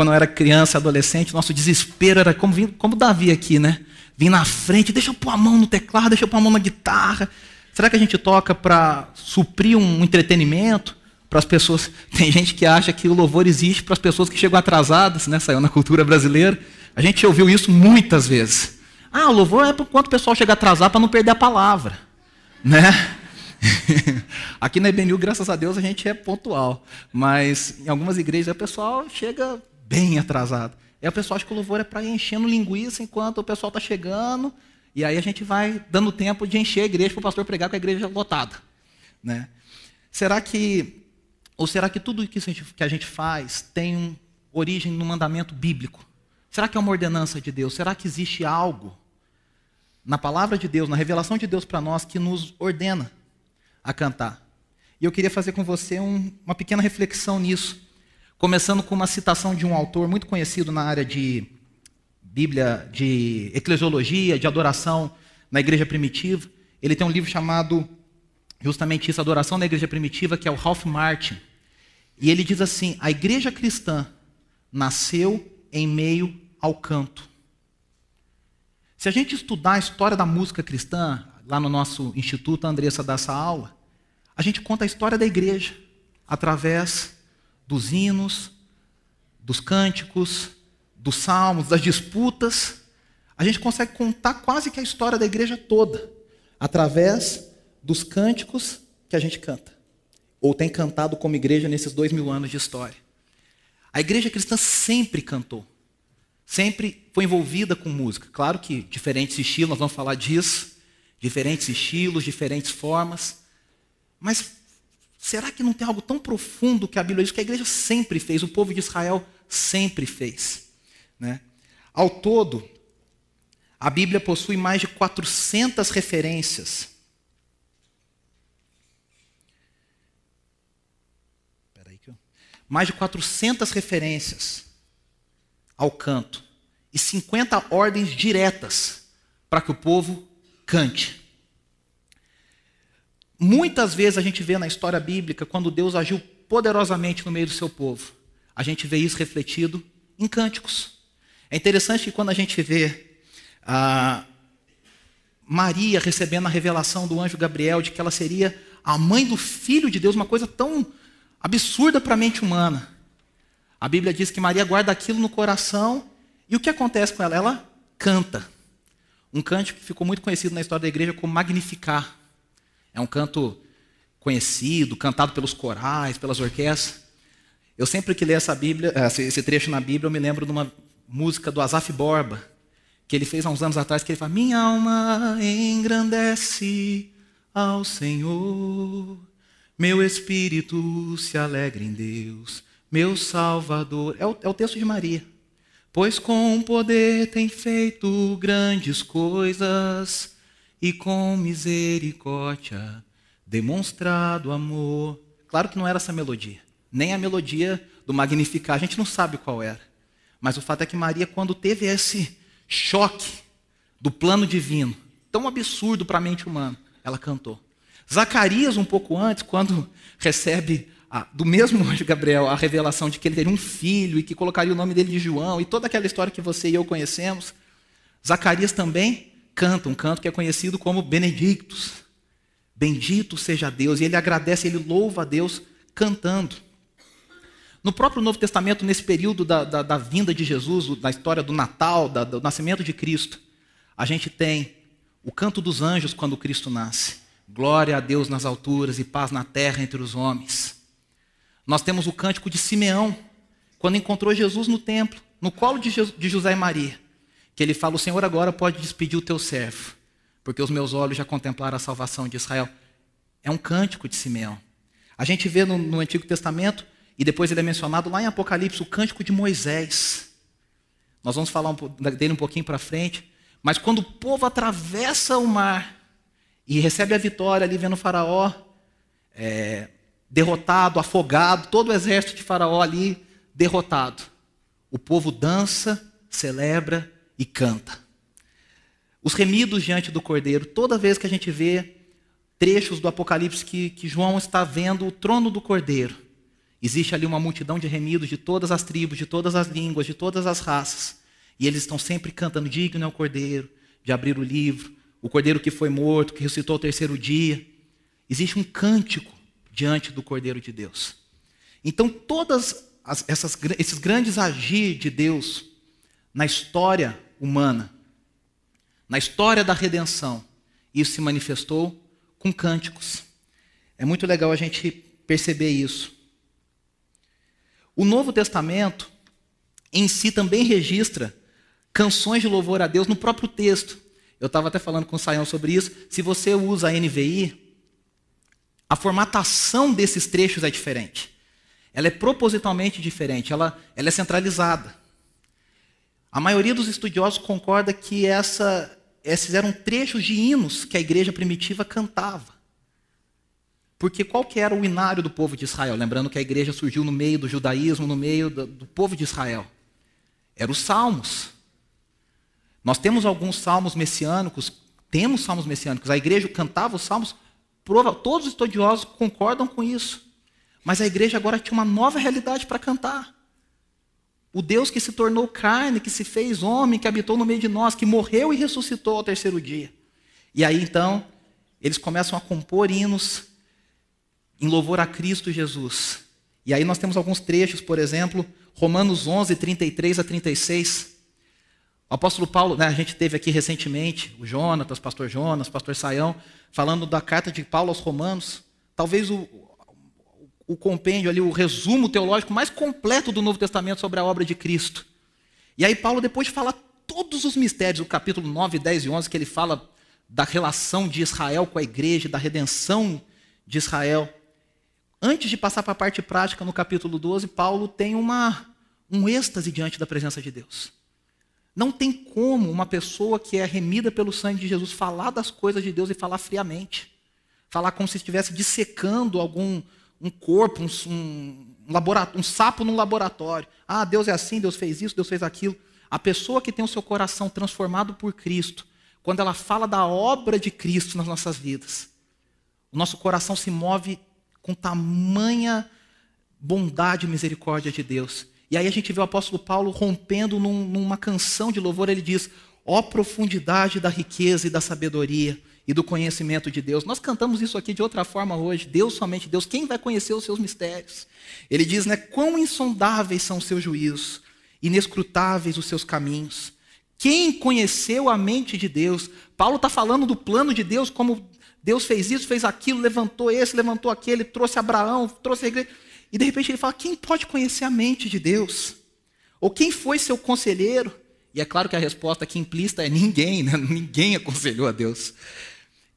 quando eu era criança, adolescente, nosso desespero era como, como Davi aqui, né? Vim na frente, deixa eu pôr a mão no teclado, deixa eu pôr a mão na guitarra. Será que a gente toca para suprir um entretenimento? Para as pessoas. Tem gente que acha que o louvor existe para as pessoas que chegam atrasadas, né? Saiu na cultura brasileira. A gente ouviu isso muitas vezes. Ah, o louvor é por quanto o pessoal chega atrasado para não perder a palavra. Né? Aqui na EBNU, graças a Deus, a gente é pontual. Mas em algumas igrejas o pessoal chega bem atrasado. Aí o pessoal acha que o louvor é para enchendo linguiça enquanto o pessoal está chegando. E aí a gente vai dando tempo de encher a igreja para o pastor pregar com a igreja lotada. Né? Será que, ou será que tudo que a gente faz tem origem no mandamento bíblico? Será que é uma ordenança de Deus? Será que existe algo na palavra de Deus, na revelação de Deus para nós que nos ordena a cantar? E eu queria fazer com você um, uma pequena reflexão nisso, começando com uma citação de um autor muito conhecido na área de Bíblia, de eclesiologia, de adoração na igreja primitiva. Ele tem um livro chamado justamente isso, Adoração na Igreja Primitiva, que é o Ralph Martin. E ele diz assim: a igreja cristã nasceu em meio ao canto. Se a gente estudar a história da música cristã, lá no nosso instituto, a Andressa dá essa aula, a gente conta a história da igreja através dos hinos, dos cânticos, dos salmos, das disputas. A gente consegue contar quase que a história da igreja toda através dos cânticos que a gente canta, ou tem cantado como igreja nesses dois mil anos de história. A igreja cristã sempre cantou, sempre foi envolvida com música. Claro que diferentes estilos, nós vamos falar disso, diferentes estilos, diferentes formas. Mas será que não tem algo tão profundo que a Bíblia diz que a igreja sempre fez, o povo de Israel sempre fez? Né? Ao todo, a Bíblia possui mais de 400 referências mais de 400 referências ao canto e 50 ordens diretas para que o povo cante. Muitas vezes a gente vê na história bíblica, quando Deus agiu poderosamente no meio do seu povo, a gente vê isso refletido em cânticos. É interessante que quando a gente vê a Maria recebendo a revelação do anjo Gabriel de que ela seria a mãe do filho de Deus, uma coisa tão absurda para a mente humana. A Bíblia diz que Maria guarda aquilo no coração e o que acontece com ela? Ela canta. Um canto que ficou muito conhecido na história da igreja como Magnificar. É um canto conhecido, cantado pelos corais, pelas orquestras. Eu sempre que leio essa Bíblia, esse trecho na Bíblia, eu me lembro de uma música do Asaf Borba, que ele fez há uns anos atrás, que ele fala: Minha alma engrandece ao Senhor. Meu espírito se alegra em Deus, meu Salvador. É o, é o texto de Maria. Pois com poder tem feito grandes coisas e com misericórdia demonstrado amor. Claro que não era essa melodia, nem a melodia do Magnificar, a gente não sabe qual era. Mas o fato é que Maria, quando teve esse choque do plano divino, tão absurdo para a mente humana, ela cantou. Zacarias, um pouco antes, quando recebe a, do mesmo anjo Gabriel a revelação de que ele teria um filho e que colocaria o nome dele de João, e toda aquela história que você e eu conhecemos, Zacarias também canta um canto que é conhecido como Benedictus. Bendito seja Deus, e ele agradece, ele louva a Deus cantando. No próprio Novo Testamento, nesse período da, da, da vinda de Jesus, da história do Natal, da, do nascimento de Cristo, a gente tem o canto dos anjos quando Cristo nasce. Glória a Deus nas alturas e paz na terra entre os homens. Nós temos o cântico de Simeão, quando encontrou Jesus no templo, no colo de, José e Maria, que ele fala: O Senhor agora pode despedir o teu servo, porque os meus olhos já contemplaram a salvação de Israel. É um cântico de Simeão. A gente vê no, no Antigo Testamento, e depois ele é mencionado lá em Apocalipse, o cântico de Moisés. Nós vamos falar dele um pouquinho para frente. Mas quando o povo atravessa o mar, e recebe a vitória ali vendo o Faraó é, derrotado, afogado, todo o exército de Faraó ali derrotado. O povo dança, celebra e canta. Os remidos diante do cordeiro, toda vez que a gente vê trechos do Apocalipse que, que João está vendo o trono do cordeiro, Existe ali uma multidão de remidos de todas as tribos, de todas as línguas, de todas as raças. E eles estão sempre cantando: Digno é o cordeiro de abrir o livro, o cordeiro que foi morto, que ressuscitou ao terceiro dia. Existe um cântico diante do cordeiro de Deus. Então, todas as, essas, esses grandes agir de Deus na história humana, na história da redenção, isso se manifestou com cânticos. É muito legal a gente perceber isso. O Novo Testamento em si também registra canções de louvor a Deus no próprio texto. Eu estava até falando com o Saião sobre isso. Se você usa a NVI, a formatação desses trechos é diferente. Ela é propositalmente diferente, ela, ela é centralizada. A maioria dos estudiosos concorda que essa, esses eram trechos de hinos que a igreja primitiva cantava. Porque qual que era o inário do povo de Israel? Lembrando que a igreja surgiu no meio do judaísmo, no meio do, do povo de Israel. Eram os salmos. Nós temos alguns salmos messiânicos, temos salmos messiânicos. A igreja cantava os salmos, todos os estudiosos concordam com isso. Mas a igreja agora tinha uma nova realidade para cantar. O Deus que se tornou carne, que se fez homem, que habitou no meio de nós, que morreu e ressuscitou ao terceiro dia. E aí então, eles começam a compor hinos em louvor a Cristo Jesus. E aí nós temos alguns trechos, por exemplo, Romanos 11, 33 a 36. O apóstolo Paulo, né, a gente teve aqui recentemente o Jonatas, pastor Jonas, pastor Saião, falando da carta de Paulo aos Romanos. Talvez o, o compêndio ali, o resumo teológico mais completo do Novo Testamento sobre a obra de Cristo. E aí Paulo, depois de falar todos os mistérios, o capítulo 9, 10 e 11, que ele fala da relação de Israel com a igreja, da redenção de Israel, Antes de passar para a parte prática, no capítulo 12, Paulo tem uma, um êxtase diante da presença de Deus. Não tem como uma pessoa que é remida pelo sangue de Jesus falar das coisas de Deus e falar friamente. Falar como se estivesse dissecando algum um corpo, um, um, um sapo num laboratório. Ah, Deus é assim, Deus fez isso, Deus fez aquilo. A pessoa que tem o seu coração transformado por Cristo, quando ela fala da obra de Cristo nas nossas vidas, o nosso coração se move com tamanha bondade e misericórdia de Deus. E aí a gente vê o apóstolo Paulo rompendo num, numa canção de louvor, ele diz: Ó oh, profundidade da riqueza e da sabedoria e do conhecimento de Deus. Nós cantamos isso aqui de outra forma hoje. Deus somente Deus. Quem vai conhecer os seus mistérios? Ele diz, né? Quão insondáveis são os seus juízos, inescrutáveis os seus caminhos. Quem conheceu a mente de Deus? Paulo está falando do plano de Deus como Deus fez isso, fez aquilo, levantou esse, levantou aquele, trouxe Abraão, trouxe a igreja. E de repente ele fala: quem pode conhecer a mente de Deus? Ou quem foi seu conselheiro? E é claro que a resposta aqui implícita é ninguém, né? ninguém aconselhou a Deus.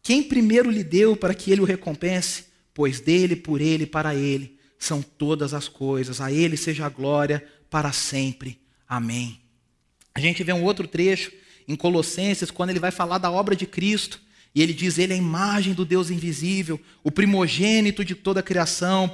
Quem primeiro lhe deu para que ele o recompense? Pois dele, por ele, para ele são todas as coisas. A ele seja a glória para sempre. Amém. A gente vê um outro trecho em Colossenses, quando ele vai falar da obra de Cristo. E ele diz: Ele é a imagem do Deus invisível, o primogênito de toda a criação,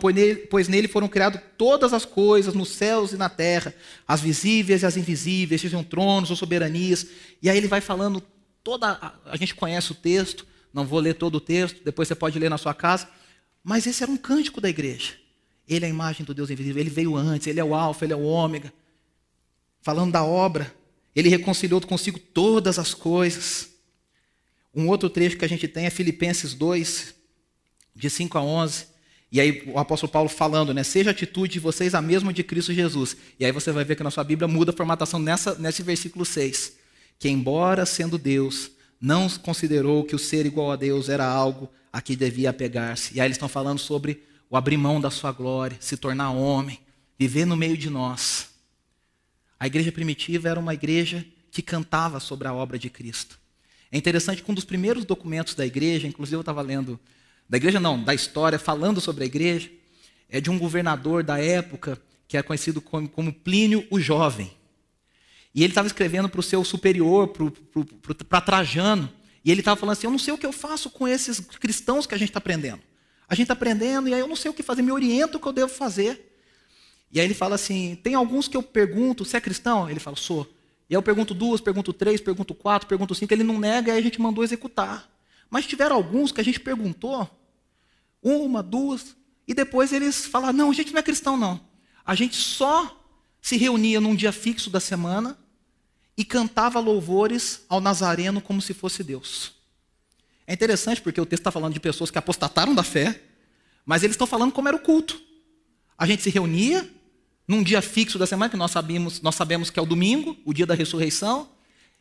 pois nele foram criadas todas as coisas, nos céus e na terra, as visíveis e as invisíveis, sejam tronos ou soberanias. E aí ele vai falando toda. A gente conhece o texto, não vou ler todo o texto, depois você pode ler na sua casa. Mas esse era um cântico da igreja. Ele é a imagem do Deus invisível, ele veio antes, ele é o Alfa, ele é o Ômega. Falando da obra, ele reconciliou consigo todas as coisas um outro trecho que a gente tem é Filipenses 2, de 5 a 11. E aí o apóstolo Paulo falando, né? Seja a atitude de vocês a mesma de Cristo Jesus. E aí você vai ver que na sua Bíblia muda a formatação nessa, nesse versículo 6. Que embora sendo Deus, não considerou que o ser igual a Deus era algo a que devia apegar-se. E aí eles estão falando sobre o abrir mão da sua glória, se tornar homem, viver no meio de nós. A igreja primitiva era uma igreja que cantava sobre a obra de Cristo. É interessante que um dos primeiros documentos da igreja, inclusive eu estava lendo, da igreja não, da história, falando sobre a igreja, é de um governador da época que é conhecido como, como Plínio o Jovem. E ele estava escrevendo para o seu superior, para Trajano, e ele estava falando assim: Eu não sei o que eu faço com esses cristãos que a gente está aprendendo. A gente está aprendendo e aí eu não sei o que fazer, me orienta o que eu devo fazer. E aí ele fala assim: Tem alguns que eu pergunto, você é cristão? Ele fala: Sou. E aí eu pergunto duas, pergunto três, pergunto quatro, pergunto cinco, ele não nega, aí a gente mandou executar. Mas tiveram alguns que a gente perguntou, uma, duas, E depois eles falaram: não, a gente não é cristão, não. A gente só se reunia num dia fixo da semana e cantava louvores ao Nazareno como se fosse Deus. É interessante porque o texto está falando de pessoas que apostataram da fé, mas eles estão falando como era o culto. A gente se reunia num dia fixo da semana, que nós sabemos, nós sabemos que é o domingo, o dia da ressurreição,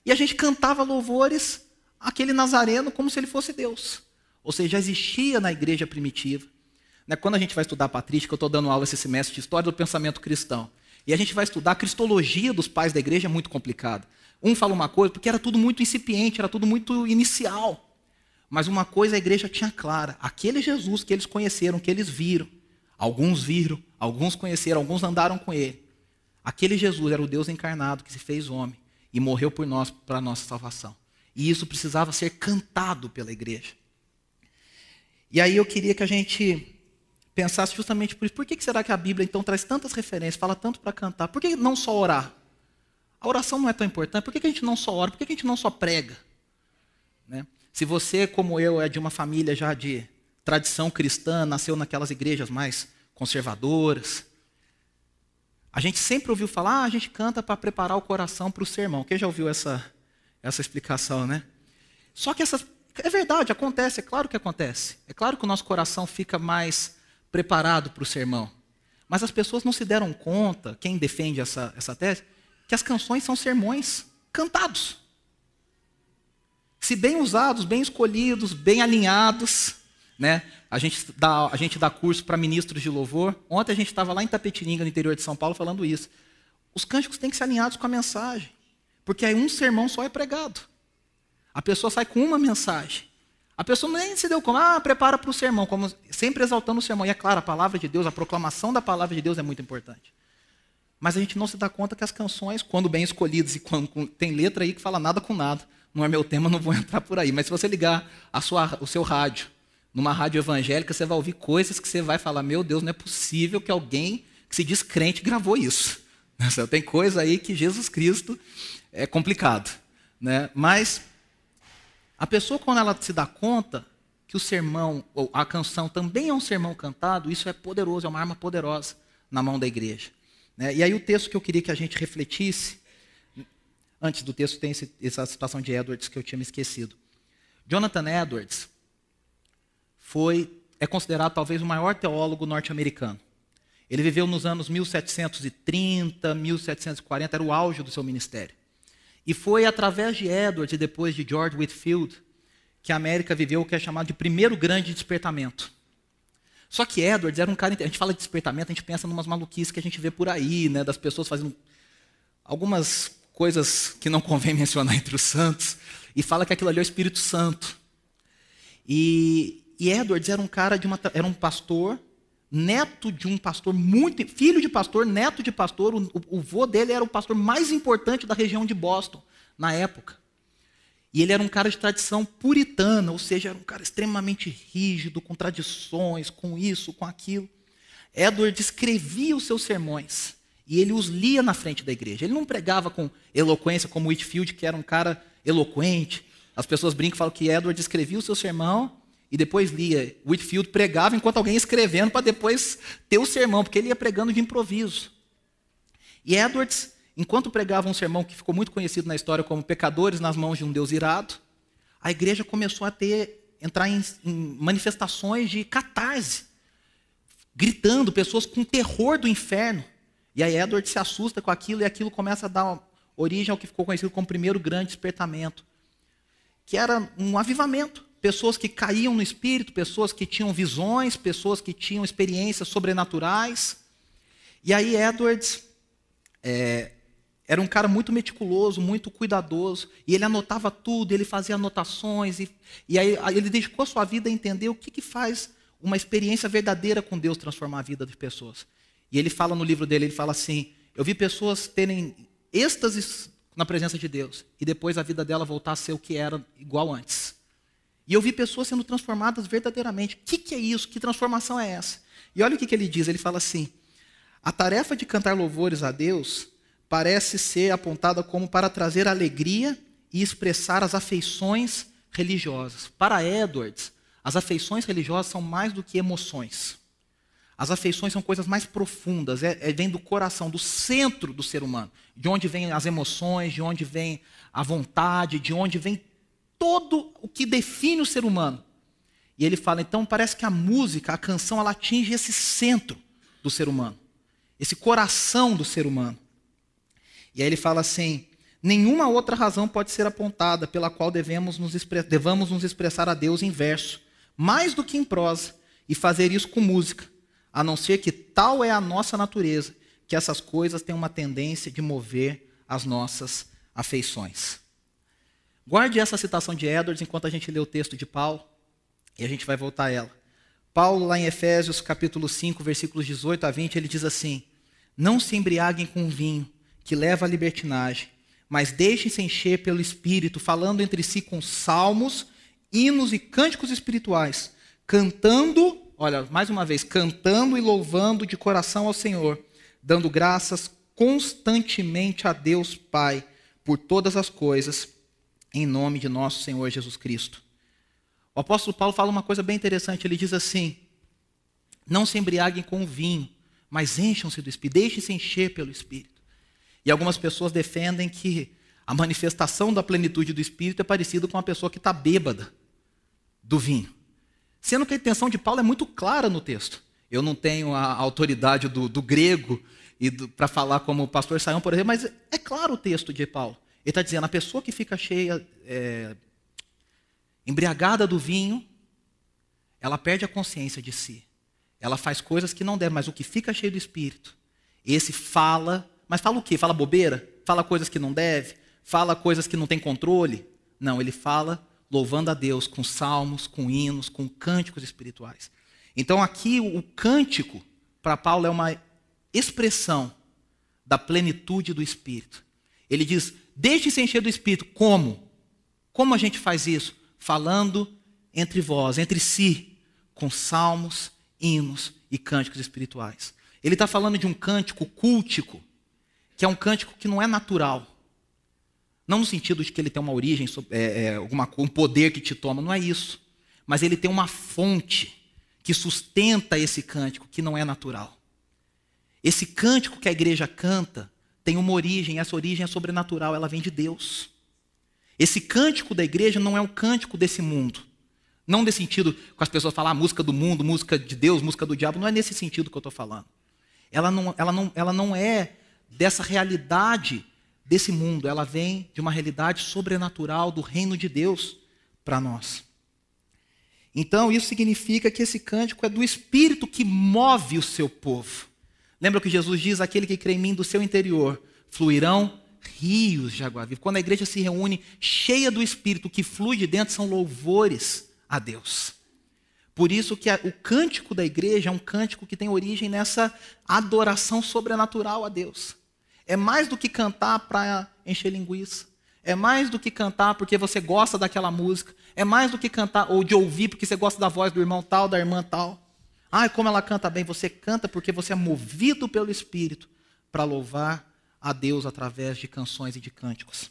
e a gente cantava louvores àquele Nazareno como se ele fosse Deus. Ou seja, existia na igreja primitiva. Né, quando a gente vai estudar patrística, eu estou dando aula esse semestre de História do Pensamento Cristão. E a gente vai estudar a cristologia dos pais da igreja, é muito complicada. Um fala uma coisa, porque era tudo muito incipiente, era tudo muito inicial. Mas uma coisa a igreja tinha clara: aquele Jesus que eles conheceram, que eles viram, alguns viram, alguns conheceram, alguns andaram com ele. Aquele Jesus era o Deus encarnado que se fez homem e morreu por nós, para a nossa salvação. E isso precisava ser cantado pela igreja. E aí eu queria que a gente pensasse justamente por isso. Por que será que a Bíblia então traz tantas referências, fala tanto para cantar? Por que não só orar? A oração não é tão importante. Por que a gente não só ora? Por que a gente não só prega? Né? Se você, como eu, é de uma família já de tradição cristã, nasceu naquelas igrejas mais conservadoras, a gente sempre ouviu falar, ah, a gente canta para preparar o coração para o sermão. Quem já ouviu essa, essa explicação, né? Só que essas, é verdade, acontece, é claro que acontece. É claro que o nosso coração fica mais preparado para o sermão. Mas as pessoas não se deram conta, quem defende essa, essa tese, que as canções são sermões cantados. Se bem usados, bem escolhidos, bem alinhados, né? A gente dá, a gente dá curso para ministros de louvor. Ontem a gente estava lá em Tapetininga, no interior de São Paulo, falando isso. Os cânticos têm que ser alinhados com a mensagem, porque aí um sermão só é pregado. A pessoa sai com uma mensagem. A pessoa nem se deu conta, ah, prepara para o sermão, como sempre exaltando o sermão. E é claro, a palavra de Deus, a proclamação da palavra de Deus é muito importante. Mas a gente não se dá conta que as canções, quando bem escolhidas e quando tem letra aí que fala nada com nada, não é meu tema, não vou entrar por aí. Mas se você ligar sua, o seu rádio, numa rádio evangélica, você vai ouvir coisas que você vai falar: meu Deus, não é possível que alguém que se diz crente gravou isso. Tem coisa aí que Jesus Cristo é complicado. Né? Mas a pessoa, quando ela se dá conta que o sermão, ou a canção também é um sermão cantado, isso é poderoso, é uma arma poderosa na mão da igreja. Né? E aí o texto que eu queria que a gente refletisse, antes do texto tem esse, essa situação de Edwards que eu tinha me esquecido. Jonathan Edwards foi, é considerado talvez o maior teólogo norte-americano. Ele viveu nos anos 1730, 1740, era o auge do seu ministério. E foi através de Edward e depois de George Whitfield que a América viveu o que é chamado de primeiro grande despertamento. Só que Edwards era um cara. A gente fala de despertamento, a gente pensa em umas maluquices que a gente vê por aí, né, das pessoas fazendo algumas coisas que não convém mencionar entre os santos, e fala que aquilo ali é o Espírito Santo. E, e Edwards era um cara de uma, era um pastor neto de um pastor muito, filho de pastor, neto de pastor, o, o, vô dele era o pastor mais importante da região de Boston na época. E ele era um cara de tradição puritana, ou seja, era um cara extremamente rígido, com tradições, com isso, com aquilo. Edward escrevia os seus sermões e ele os lia na frente da igreja. Ele não pregava com eloquência como Whitfield, que era um cara eloquente. As pessoas brincam e falam que Edward escrevia o seu sermão e depois lia. Whitfield pregava enquanto alguém ia escrevendo para depois ter o sermão, porque ele ia pregando de improviso. E Edwards, enquanto pregava um sermão que ficou muito conhecido na história como Pecadores nas mãos de um Deus irado, a igreja começou a ter entrar em, em manifestações de catarse, gritando, pessoas com terror do inferno. E aí Edward se assusta com aquilo e aquilo começa a dar origem ao que ficou conhecido como o primeiro grande despertamento, que era um avivamento pessoas que caíam no espírito, pessoas que tinham visões, pessoas que tinham experiências sobrenaturais. E aí Edwards é, era um cara muito meticuloso, muito cuidadoso, e ele anotava tudo, ele fazia anotações, e, e aí ele dedicou a sua vida a entender o que, que faz uma experiência verdadeira com Deus transformar a vida das pessoas. E ele fala no livro dele, ele fala assim, eu vi pessoas terem êxtases na presença de Deus, e depois a vida dela voltar a ser o que era igual antes. E eu vi pessoas sendo transformadas verdadeiramente. O que, que é isso? Que transformação é essa? E olha o que, que ele diz: ele fala assim: a tarefa de cantar louvores a Deus parece ser apontada como para trazer alegria e expressar as afeições religiosas. Para Edwards, as afeições religiosas são mais do que emoções. As afeições são coisas mais profundas, é, é, vem do coração, do centro do ser humano, de onde vêm as emoções, de onde vem a vontade, de onde vem todo o que define o ser humano. E ele fala, então parece que a música, a canção, ela atinge esse centro do ser humano, esse coração do ser humano. E aí ele fala assim: nenhuma outra razão pode ser apontada pela qual devemos nos, devamos nos expressar a Deus em verso, mais do que em prosa, e fazer isso com música a não ser que tal é a nossa natureza, que essas coisas têm uma tendência de mover as nossas afeições. Guarde essa citação de Edwards enquanto a gente lê o texto de Paulo, e a gente vai voltar a ela. Paulo, lá em Efésios capítulo 5, versículos 18 a 20, ele diz assim: Não se embriaguem com vinho, que leva à libertinagem, mas deixem-se encher pelo Espírito, falando entre si com salmos, hinos e cânticos espirituais, cantando olha, mais uma vez, cantando e louvando de coração ao Senhor, dando graças constantemente a Deus Pai por todas as coisas, em nome de nosso Senhor Jesus Cristo. O apóstolo Paulo fala uma coisa bem interessante, ele diz assim: Não se embriaguem com o vinho, mas encham-se do Espírito, deixem-se encher pelo Espírito. E algumas pessoas defendem que a manifestação da plenitude do Espírito é parecido com a pessoa que está bêbada do vinho. Sendo que a intenção de Paulo é muito clara no texto. Eu não tenho a autoridade do, do grego para falar como o pastor Saião, por exemplo, mas é claro o texto de Paulo. Ele está dizendo: a pessoa que fica cheia, é, embriagada do vinho, ela perde a consciência de si. Ela faz coisas que não deve, mas o que fica cheio do espírito, esse fala, mas fala o quê? Fala bobeira? Fala coisas que não deve? Fala coisas que não tem controle? Não, ele fala louvando a Deus com salmos, com hinos, com cânticos espirituais. Então aqui o cântico para Paulo é uma expressão da plenitude do Espírito. Ele diz: deixe-se encher do Espírito. Como? Como a gente faz isso? Falando entre vós, entre si, com salmos, hinos e cânticos espirituais. Ele está falando de um cântico cultico, que é um cântico que não é natural. Não no sentido de que ele tem uma origem, é, é, alguma, um poder que te toma, não é isso. Mas ele tem uma fonte que sustenta esse cântico, que não é natural. Esse cântico que a igreja canta tem uma origem, essa origem é sobrenatural, ela vem de Deus. Esse cântico da igreja não é um cântico desse mundo. Não nesse sentido que as pessoas falam ah, música do mundo, música de Deus, música do diabo, não é nesse sentido que eu estou falando. Ela não, ela, não, ela não é dessa realidade desse mundo, ela vem de uma realidade sobrenatural do reino de Deus para nós. Então, isso significa que esse cântico é do Espírito que move o seu povo. Lembra que Jesus diz: aquele que crê em mim, do seu interior fluirão rios de água viva. Quando a igreja se reúne cheia do Espírito, o que flui de dentro são louvores a Deus. Por isso que o cântico da igreja é um cântico que tem origem nessa adoração sobrenatural a Deus. É mais do que cantar para encher linguiça. É mais do que cantar porque você gosta daquela música. É mais do que cantar ou de ouvir porque você gosta da voz do irmão tal, da irmã tal. Ai, como ela canta bem. Você canta porque você é movido pelo Espírito para louvar a Deus através de canções e de cânticos.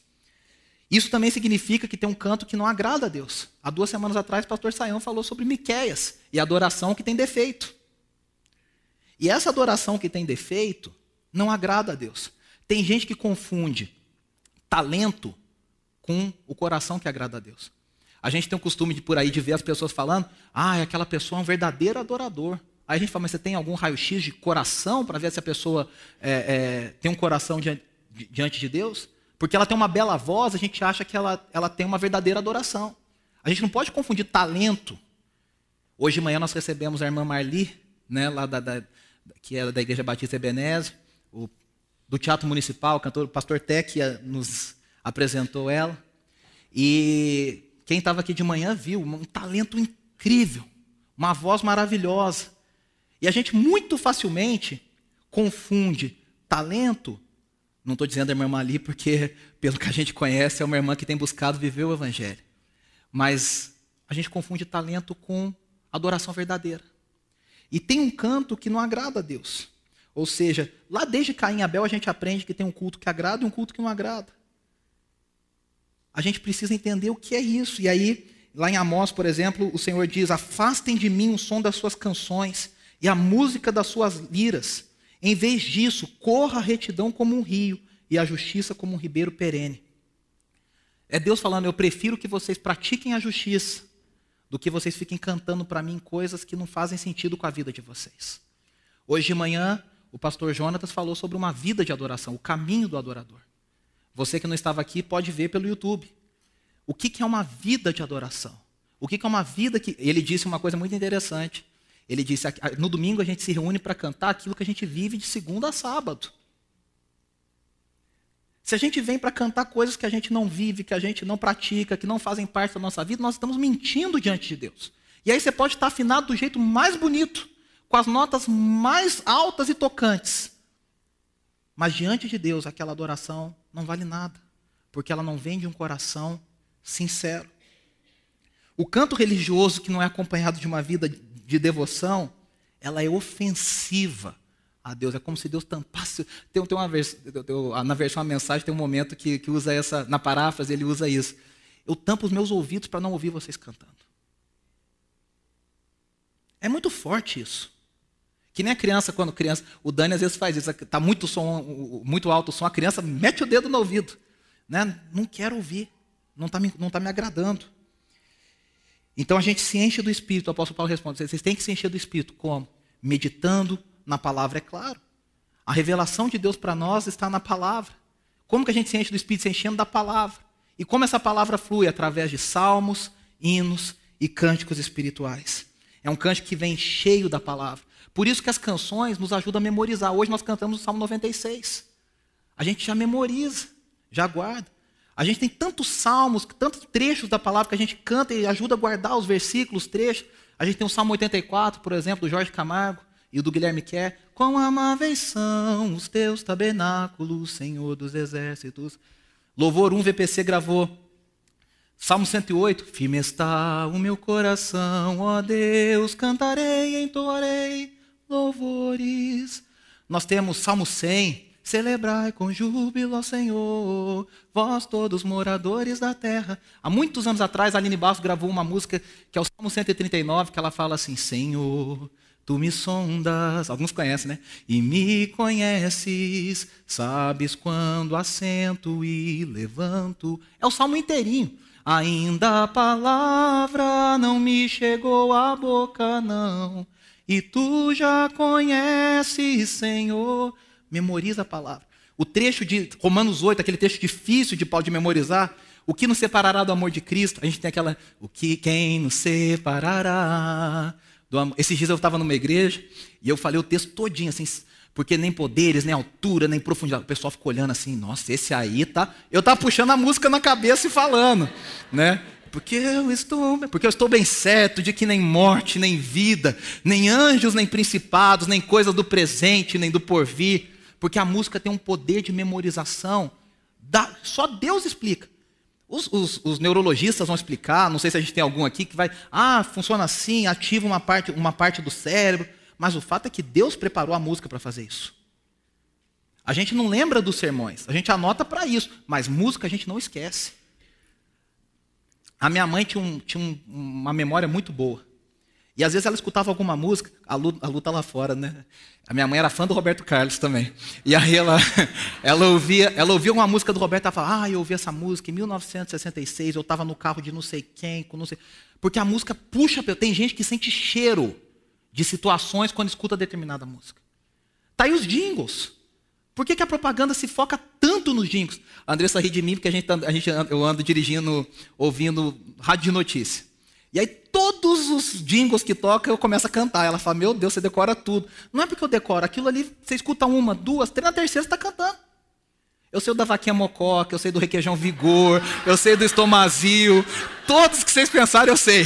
Isso também significa que tem um canto que não agrada a Deus. Há duas semanas atrás, o pastor Saião falou sobre Miquéias e adoração que tem defeito. E essa adoração que tem defeito não agrada a Deus. Tem gente que confunde talento com o coração que agrada a Deus. A gente tem o costume de por aí de ver as pessoas falando, ah, aquela pessoa é um verdadeiro adorador. Aí a gente fala, mas você tem algum raio-x de coração para ver se a pessoa é, é, tem um coração diante, diante de Deus? Porque ela tem uma bela voz, a gente acha que ela, ela tem uma verdadeira adoração. A gente não pode confundir talento. Hoje de manhã nós recebemos a irmã Marli, né, lá da, da, que é da Igreja Batista Ebenezer, o do Teatro Municipal, o cantor o pastor Tec nos apresentou ela. E quem estava aqui de manhã viu um talento incrível, uma voz maravilhosa. E a gente muito facilmente confunde talento. Não estou dizendo a irmã Mali, porque, pelo que a gente conhece, é uma irmã que tem buscado viver o Evangelho. Mas a gente confunde talento com adoração verdadeira. E tem um canto que não agrada a Deus. Ou seja, lá desde Caim e Abel a gente aprende que tem um culto que agrada e um culto que não agrada. A gente precisa entender o que é isso. E aí, lá em Amós, por exemplo, o Senhor diz: Afastem de mim o som das suas canções e a música das suas liras. Em vez disso, corra a retidão como um rio e a justiça como um ribeiro perene. É Deus falando: eu prefiro que vocês pratiquem a justiça do que vocês fiquem cantando para mim coisas que não fazem sentido com a vida de vocês. Hoje de manhã, o pastor Jonatas falou sobre uma vida de adoração, o caminho do adorador. Você que não estava aqui pode ver pelo YouTube. O que é uma vida de adoração? O que é uma vida que. Ele disse uma coisa muito interessante. Ele disse: no domingo a gente se reúne para cantar aquilo que a gente vive de segunda a sábado. Se a gente vem para cantar coisas que a gente não vive, que a gente não pratica, que não fazem parte da nossa vida, nós estamos mentindo diante de Deus. E aí você pode estar afinado do jeito mais bonito, com as notas mais altas e tocantes. Mas diante de Deus, aquela adoração não vale nada, porque ela não vem de um coração sincero. O canto religioso que não é acompanhado de uma vida de devoção, ela é ofensiva a Deus. É como se Deus tampasse. Tem, tem uma vers, na versão a mensagem tem um momento que, que usa essa, na paráfrase ele usa isso. Eu tampo os meus ouvidos para não ouvir vocês cantando. É muito forte isso. Que nem a criança, quando criança, o Dani às vezes faz isso, está muito, som, muito alto o som, a criança mete o dedo no ouvido. Né? Não quero ouvir, não está me, não tá me agradando. Então a gente se enche do Espírito, o apóstolo Paulo responde, vocês têm que se encher do Espírito, como? Meditando na palavra, é claro. A revelação de Deus para nós está na palavra. Como que a gente se enche do Espírito? Se enchendo da palavra. E como essa palavra flui? Através de salmos, hinos e cânticos espirituais. É um cântico que vem cheio da palavra. Por isso que as canções nos ajudam a memorizar. Hoje nós cantamos o Salmo 96. A gente já memoriza, já guarda. A gente tem tantos salmos, tantos trechos da palavra que a gente canta e ajuda a guardar os versículos, os trechos. A gente tem o Salmo 84, por exemplo, do Jorge Camargo. E do Guilherme quer, quão amáveis são os teus tabernáculos, Senhor dos exércitos. Louvor 1 VPC gravou. Salmo 108, firme está o meu coração, ó Deus, cantarei, entoarei louvores. Nós temos Salmo 100, celebrai com júbilo ao Senhor, vós todos moradores da terra. Há muitos anos atrás, a Aline Bastos gravou uma música que é o Salmo 139, que ela fala assim, Senhor, Tu me sondas, alguns conhecem, né? E me conheces, sabes quando assento e levanto. É o salmo inteirinho. Ainda a palavra não me chegou à boca, não. E tu já conheces, Senhor. Memoriza a palavra. O trecho de Romanos 8, aquele texto difícil de Paulo de memorizar, o que nos separará do amor de Cristo? A gente tem aquela, o que quem nos separará do Esses dias eu estava numa igreja e eu falei o texto todinho, assim, porque nem poderes, nem altura, nem profundidade. O pessoal ficou olhando assim, nossa, esse aí tá. Eu estava puxando a música na cabeça e falando, né? Porque eu estou, porque eu estou bem certo de que nem morte, nem vida, nem anjos, nem principados, nem coisas do presente, nem do porvir, porque a música tem um poder de memorização. Da, só Deus explica. Os, os, os, neurologistas vão explicar, não sei se a gente tem algum aqui que vai, ah, funciona assim, ativa uma parte, uma parte do cérebro, mas o fato é que Deus preparou a música para fazer isso. A gente não lembra dos sermões, a gente anota para isso, mas música a gente não esquece. A minha mãe tinha, um, tinha um, uma memória muito boa. E às vezes ela escutava alguma música, a Lu, a Lu tá lá fora, né? A minha mãe era fã do Roberto Carlos também. E aí ela, ela, ouvia, ela ouvia uma música do Roberto e falava, ah, eu ouvi essa música em 1966, eu estava no carro de não sei quem, com não sei... Porque a música puxa, tem gente que sente cheiro de situações quando escuta determinada música. Tá aí os jingles. Por que, que a propaganda se foca tanto nos jingles? A Andressa ri de mim porque a gente, a gente, eu ando dirigindo, ouvindo rádio de notícia. E aí todos os jingles que toca eu começo a cantar. Ela fala, meu Deus, você decora tudo. Não é porque eu decoro, aquilo ali, você escuta uma, duas, três, na terceira você está cantando. Eu sei o da vaquinha mococa, eu sei do requeijão vigor, eu sei do estomazil. Todos que vocês pensarem eu sei.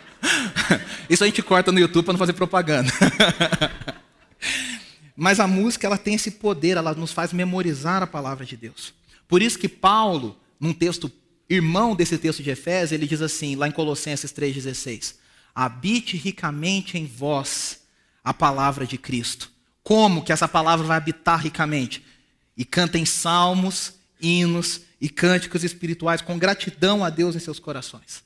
Isso a gente corta no YouTube para não fazer propaganda. Mas a música ela tem esse poder, ela nos faz memorizar a palavra de Deus. Por isso que Paulo, num texto irmão desse texto de Efésios, ele diz assim, lá em Colossenses 3,16: Habite ricamente em vós a palavra de Cristo. Como que essa palavra vai habitar ricamente? E cantem salmos, hinos e cânticos espirituais com gratidão a Deus em seus corações.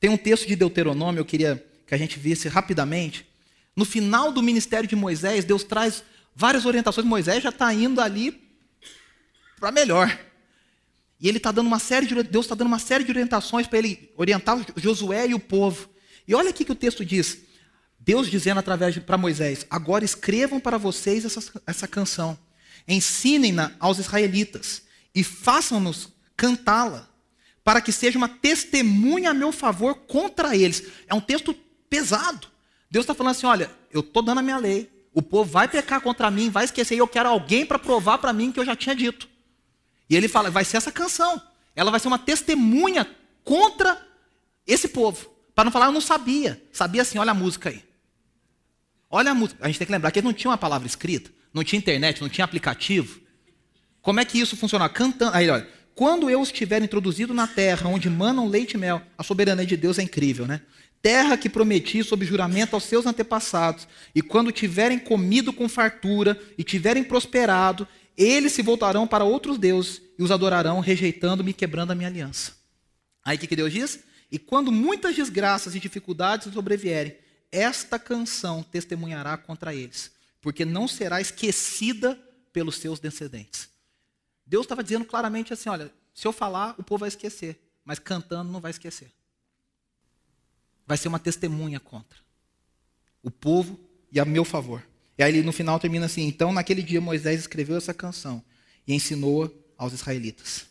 Tem um texto de Deuteronômio, eu queria que a gente visse rapidamente, No final do ministério de Moisés, Deus traz várias orientações. Moisés já está indo ali para melhor. E ele está dando uma série de Deus está dando uma série de orientações para ele orientar Josué e o povo. E olha aqui que o texto diz: Deus dizendo através para Moisés: agora escrevam para vocês essa, essa canção, ensinem-na aos israelitas e façam-nos cantá-la, para que seja uma testemunha a meu favor contra eles. É um texto pesado. Deus está falando assim: olha, eu estou dando a minha lei, o povo vai pecar contra mim, vai esquecer, e eu quero alguém para provar para mim que eu já tinha dito. E ele fala: vai ser essa canção. Ela vai ser uma testemunha contra esse povo. Para não falar, eu não sabia. Sabia assim, olha a música aí. Olha a música. A gente tem que lembrar que não tinha uma palavra escrita, não tinha internet, não tinha aplicativo. Como é que isso funciona? Cantando. Aí, olha. Quando eu estiver introduzido na terra onde manam leite e mel, a soberania de Deus é incrível, né? Terra que prometi sob juramento aos seus antepassados, e quando tiverem comido com fartura e tiverem prosperado, eles se voltarão para outros deuses e os adorarão, rejeitando-me e quebrando a minha aliança. Aí o que, que Deus diz? E quando muitas desgraças e dificuldades sobrevierem, esta canção testemunhará contra eles, porque não será esquecida pelos seus descendentes. Deus estava dizendo claramente assim: olha, se eu falar, o povo vai esquecer, mas cantando não vai esquecer. Vai ser uma testemunha contra o povo e a meu favor. E aí no final termina assim: então naquele dia Moisés escreveu essa canção e ensinou-a aos israelitas.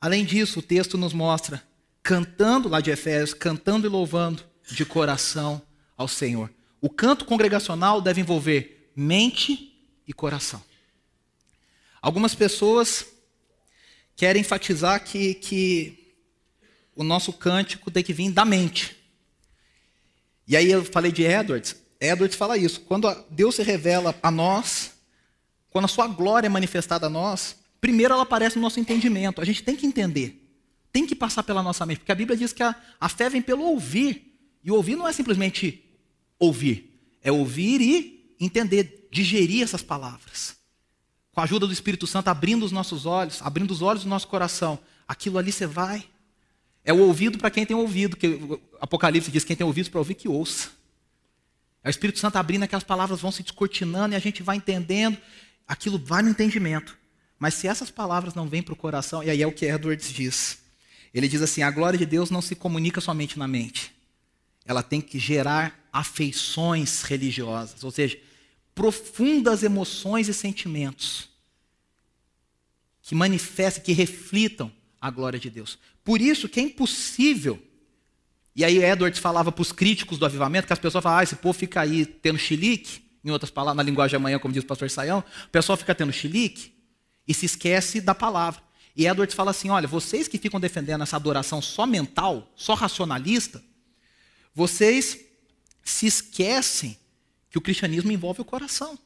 Além disso, o texto nos mostra cantando lá de Efésios, cantando e louvando de coração ao Senhor. O canto congregacional deve envolver mente e coração. Algumas pessoas querem enfatizar que, que o nosso cântico tem que vir da mente. E aí eu falei de Edwards. Edwards fala isso. Quando Deus se revela a nós, quando a sua glória é manifestada a nós, primeiro ela aparece no nosso entendimento. A gente tem que entender. Tem que passar pela nossa mente. Porque a Bíblia diz que a, a fé vem pelo ouvir. E ouvir não é simplesmente ouvir. É ouvir e entender, digerir essas palavras. Com a ajuda do Espírito Santo, abrindo os nossos olhos, abrindo os olhos do nosso coração. Aquilo ali você vai. É o ouvido para quem tem ouvido. Que Apocalipse diz: quem tem ouvido para ouvir, que ouça. É o Espírito Santo abrindo, aquelas palavras vão se descortinando e a gente vai entendendo. Aquilo vai no entendimento. Mas se essas palavras não vêm para o coração, e aí é o que Edwards diz. Ele diz assim: a glória de Deus não se comunica somente na mente. Ela tem que gerar afeições religiosas, ou seja, profundas emoções e sentimentos que manifestem, que reflitam a glória de Deus. Por isso que é impossível e aí Edwards falava para os críticos do avivamento, que as pessoas falavam, ah, esse povo fica aí tendo chilique, em outras palavras, na linguagem amanhã, como diz o pastor Saião, o pessoal fica tendo chilique e se esquece da palavra. E Edwards fala assim: olha, vocês que ficam defendendo essa adoração só mental, só racionalista, vocês se esquecem que o cristianismo envolve o coração.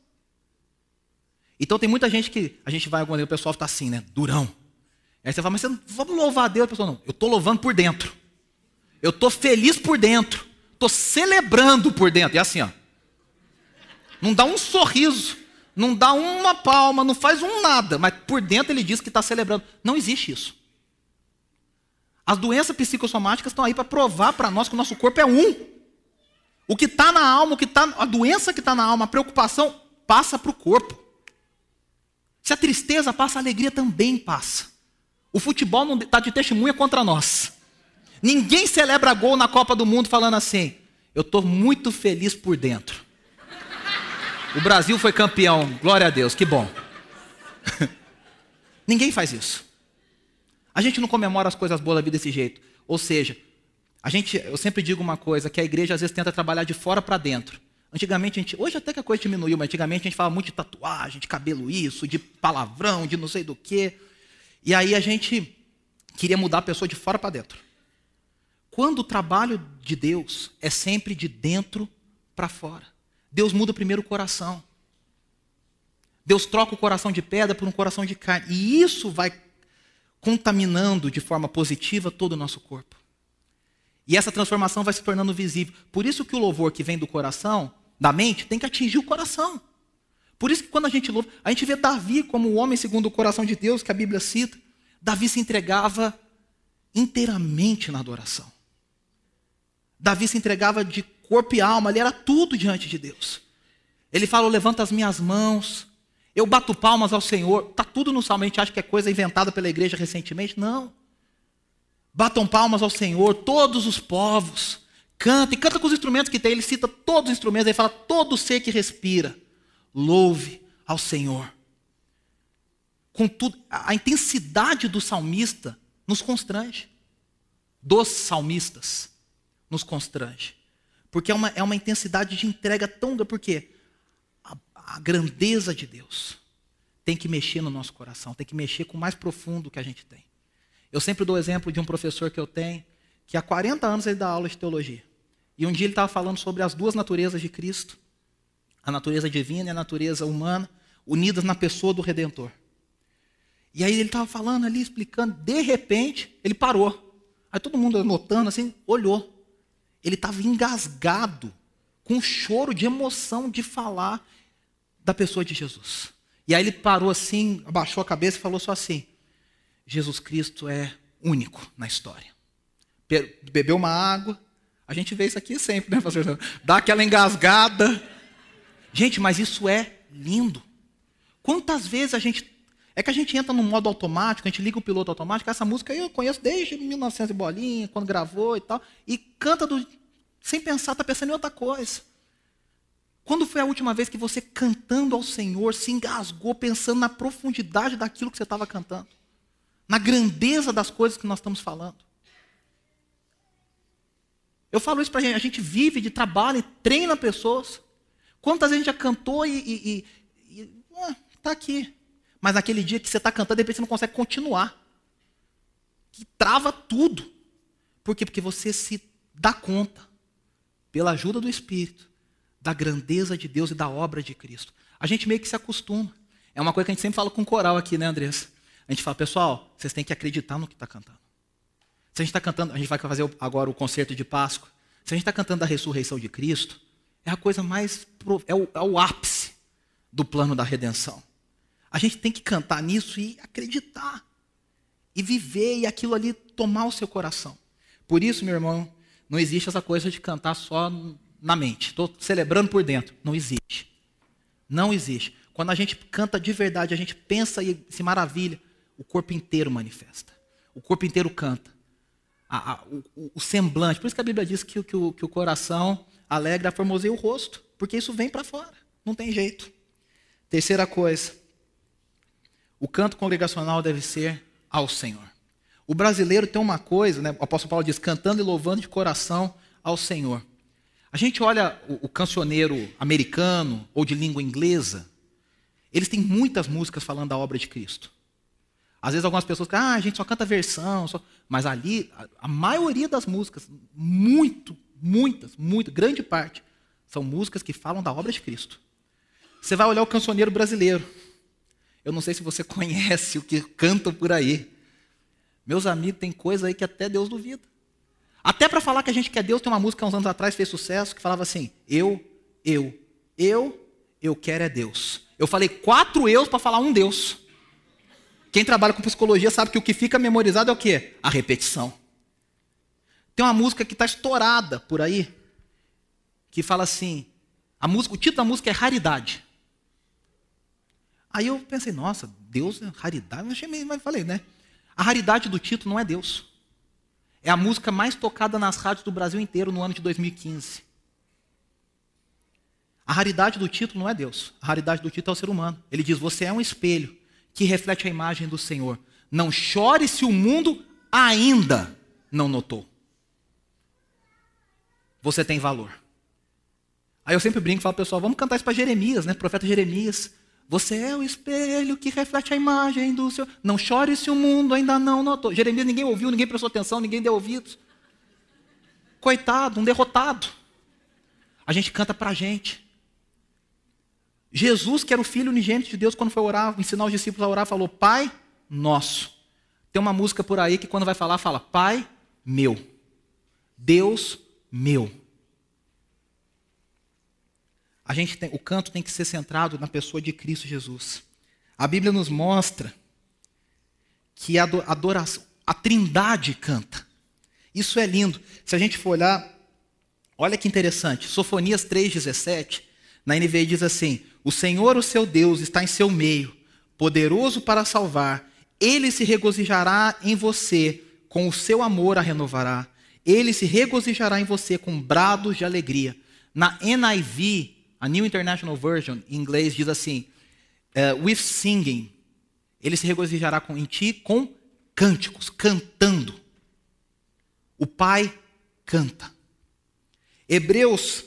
Então tem muita gente que a gente vai, o pessoal está assim, né? Durão. Aí você fala, mas você, vamos louvar a Deus? A pessoa, não, eu estou louvando por dentro. Eu estou feliz por dentro. Estou celebrando por dentro. É assim, ó. Não dá um sorriso, não dá uma palma, não faz um nada, mas por dentro ele diz que está celebrando. Não existe isso. As doenças psicossomáticas estão aí para provar para nós que o nosso corpo é um. O que está na alma, o que tá, a doença que está na alma, a preocupação, passa para o corpo. Se a tristeza passa, a alegria também passa. O futebol não está de testemunha contra nós. Ninguém celebra gol na Copa do Mundo falando assim: eu estou muito feliz por dentro. O Brasil foi campeão, glória a Deus, que bom. Ninguém faz isso. A gente não comemora as coisas boas da vida desse jeito. Ou seja, a gente, eu sempre digo uma coisa, que a igreja às vezes tenta trabalhar de fora para dentro. Antigamente a gente, hoje até que a coisa diminuiu, mas antigamente a gente falava muito de tatuagem, de cabelo isso, de palavrão, de não sei do que. E aí a gente queria mudar a pessoa de fora para dentro. Quando o trabalho de Deus é sempre de dentro para fora. Deus muda primeiro o coração. Deus troca o coração de pedra por um coração de carne. E isso vai contaminando de forma positiva todo o nosso corpo. E essa transformação vai se tornando visível. Por isso que o louvor que vem do coração, da mente, tem que atingir o coração. Por isso que quando a gente louva, a gente vê Davi como o homem segundo o coração de Deus, que a Bíblia cita. Davi se entregava inteiramente na adoração. Davi se entregava de corpo e alma, ele era tudo diante de Deus. Ele fala: Eu levanto as minhas mãos, eu bato palmas ao Senhor. Está tudo no salmo, a gente acha que é coisa inventada pela igreja recentemente. Não. Batam palmas ao Senhor, todos os povos. Canta, e canta com os instrumentos que tem. Ele cita todos os instrumentos, ele fala: Todo ser que respira, louve ao Senhor. Contudo, a intensidade do salmista nos constrange. Dos salmistas nos constrange. Porque é uma, é uma intensidade de entrega tão grande. Porque a, a grandeza de Deus tem que mexer no nosso coração, tem que mexer com o mais profundo que a gente tem. Eu sempre dou o exemplo de um professor que eu tenho, que há 40 anos ele dá aula de teologia. E um dia ele estava falando sobre as duas naturezas de Cristo, a natureza divina e a natureza humana, unidas na pessoa do Redentor. E aí ele estava falando ali, explicando, de repente, ele parou. Aí todo mundo anotando assim, olhou. Ele estava engasgado, com choro de emoção de falar da pessoa de Jesus. E aí ele parou assim, abaixou a cabeça e falou só assim: Jesus Cristo é único na história. Bebeu uma água. A gente vê isso aqui sempre, né, pastor? Dá aquela engasgada. Gente, mas isso é lindo. Quantas vezes a gente é que a gente entra no modo automático, a gente liga o piloto automático. Essa música eu conheço desde 1900 e bolinha, quando gravou e tal, e canta do, sem pensar, está pensando em outra coisa. Quando foi a última vez que você cantando ao Senhor se engasgou pensando na profundidade daquilo que você estava cantando? Na grandeza das coisas que nós estamos falando? Eu falo isso para a gente, a gente vive de trabalho e treina pessoas. Quantas vezes a gente já cantou e, e, e, e ah, tá aqui. Mas naquele dia que você está cantando, de repente você não consegue continuar. Que trava tudo. Por quê? Porque você se dá conta, pela ajuda do Espírito, da grandeza de Deus e da obra de Cristo. A gente meio que se acostuma. É uma coisa que a gente sempre fala com o coral aqui, né, Andressa? A gente fala, pessoal, vocês têm que acreditar no que está cantando. Se a gente está cantando, a gente vai fazer agora o concerto de Páscoa. Se a gente está cantando a ressurreição de Cristo, é a coisa mais. É o, é o ápice do plano da redenção. A gente tem que cantar nisso e acreditar. E viver e aquilo ali tomar o seu coração. Por isso, meu irmão, não existe essa coisa de cantar só na mente. Estou celebrando por dentro. Não existe. Não existe. Quando a gente canta de verdade, a gente pensa e se maravilha, o corpo inteiro manifesta. O corpo inteiro canta. A, a, o, o, semblante. Por isso que a Bíblia diz que, que, o, que o coração alegra, formoseia o rosto. Porque isso vem para fora. Não tem jeito. Terceira coisa. O canto congregacional deve ser ao Senhor. O brasileiro tem uma coisa, né? o apóstolo Paulo diz, cantando e louvando de coração ao Senhor. A gente olha o, o cancioneiro americano ou de língua inglesa, eles têm muitas músicas falando da obra de Cristo. Às vezes algumas pessoas dizem, ah, a gente só canta versão, só... mas ali, a, a maioria das músicas, muito, muitas, muito, grande parte, são músicas que falam da obra de Cristo. Você vai olhar o cancioneiro brasileiro. Eu não sei se você conhece o que cantam por aí. Meus amigos, tem coisa aí que até Deus duvida. Até para falar que a gente quer Deus, tem uma música uns anos atrás fez sucesso que falava assim: eu, eu, eu, eu quero é Deus. Eu falei quatro eus para falar um Deus. Quem trabalha com psicologia sabe que o que fica memorizado é o quê? A repetição. Tem uma música que está estourada por aí, que fala assim: a música, o título da música é Raridade. Aí eu pensei, nossa, Deus é raridade. Eu achei meio, mas falei, né? A raridade do título não é Deus. É a música mais tocada nas rádios do Brasil inteiro no ano de 2015. A raridade do título não é Deus. A raridade do título é o ser humano. Ele diz: Você é um espelho que reflete a imagem do Senhor. Não chore se o mundo ainda não notou. Você tem valor. Aí eu sempre brinco e falo, pessoal, vamos cantar isso para Jeremias, né? Profeta Jeremias. Você é o espelho que reflete a imagem do Senhor. Não chore se o mundo ainda não notou. Jeremias ninguém ouviu, ninguém prestou atenção, ninguém deu ouvidos. Coitado, um derrotado. A gente canta para a gente. Jesus, que era o filho unigênito de Deus, quando foi orar, ensinar os discípulos a orar, falou: Pai nosso. Tem uma música por aí que quando vai falar, fala: Pai meu. Deus meu. A gente tem, o canto tem que ser centrado na pessoa de Cristo Jesus. A Bíblia nos mostra que a adoração, a Trindade canta. Isso é lindo. Se a gente for olhar Olha que interessante. Sofonias 3,17, na NVI diz assim: O Senhor, o seu Deus, está em seu meio, poderoso para salvar. Ele se regozijará em você, com o seu amor a renovará. Ele se regozijará em você com brados de alegria. Na NIV, a New International Version, em inglês, diz assim: uh, with singing. Ele se regozijará com, em ti com cânticos, cantando. O Pai canta. Hebreus,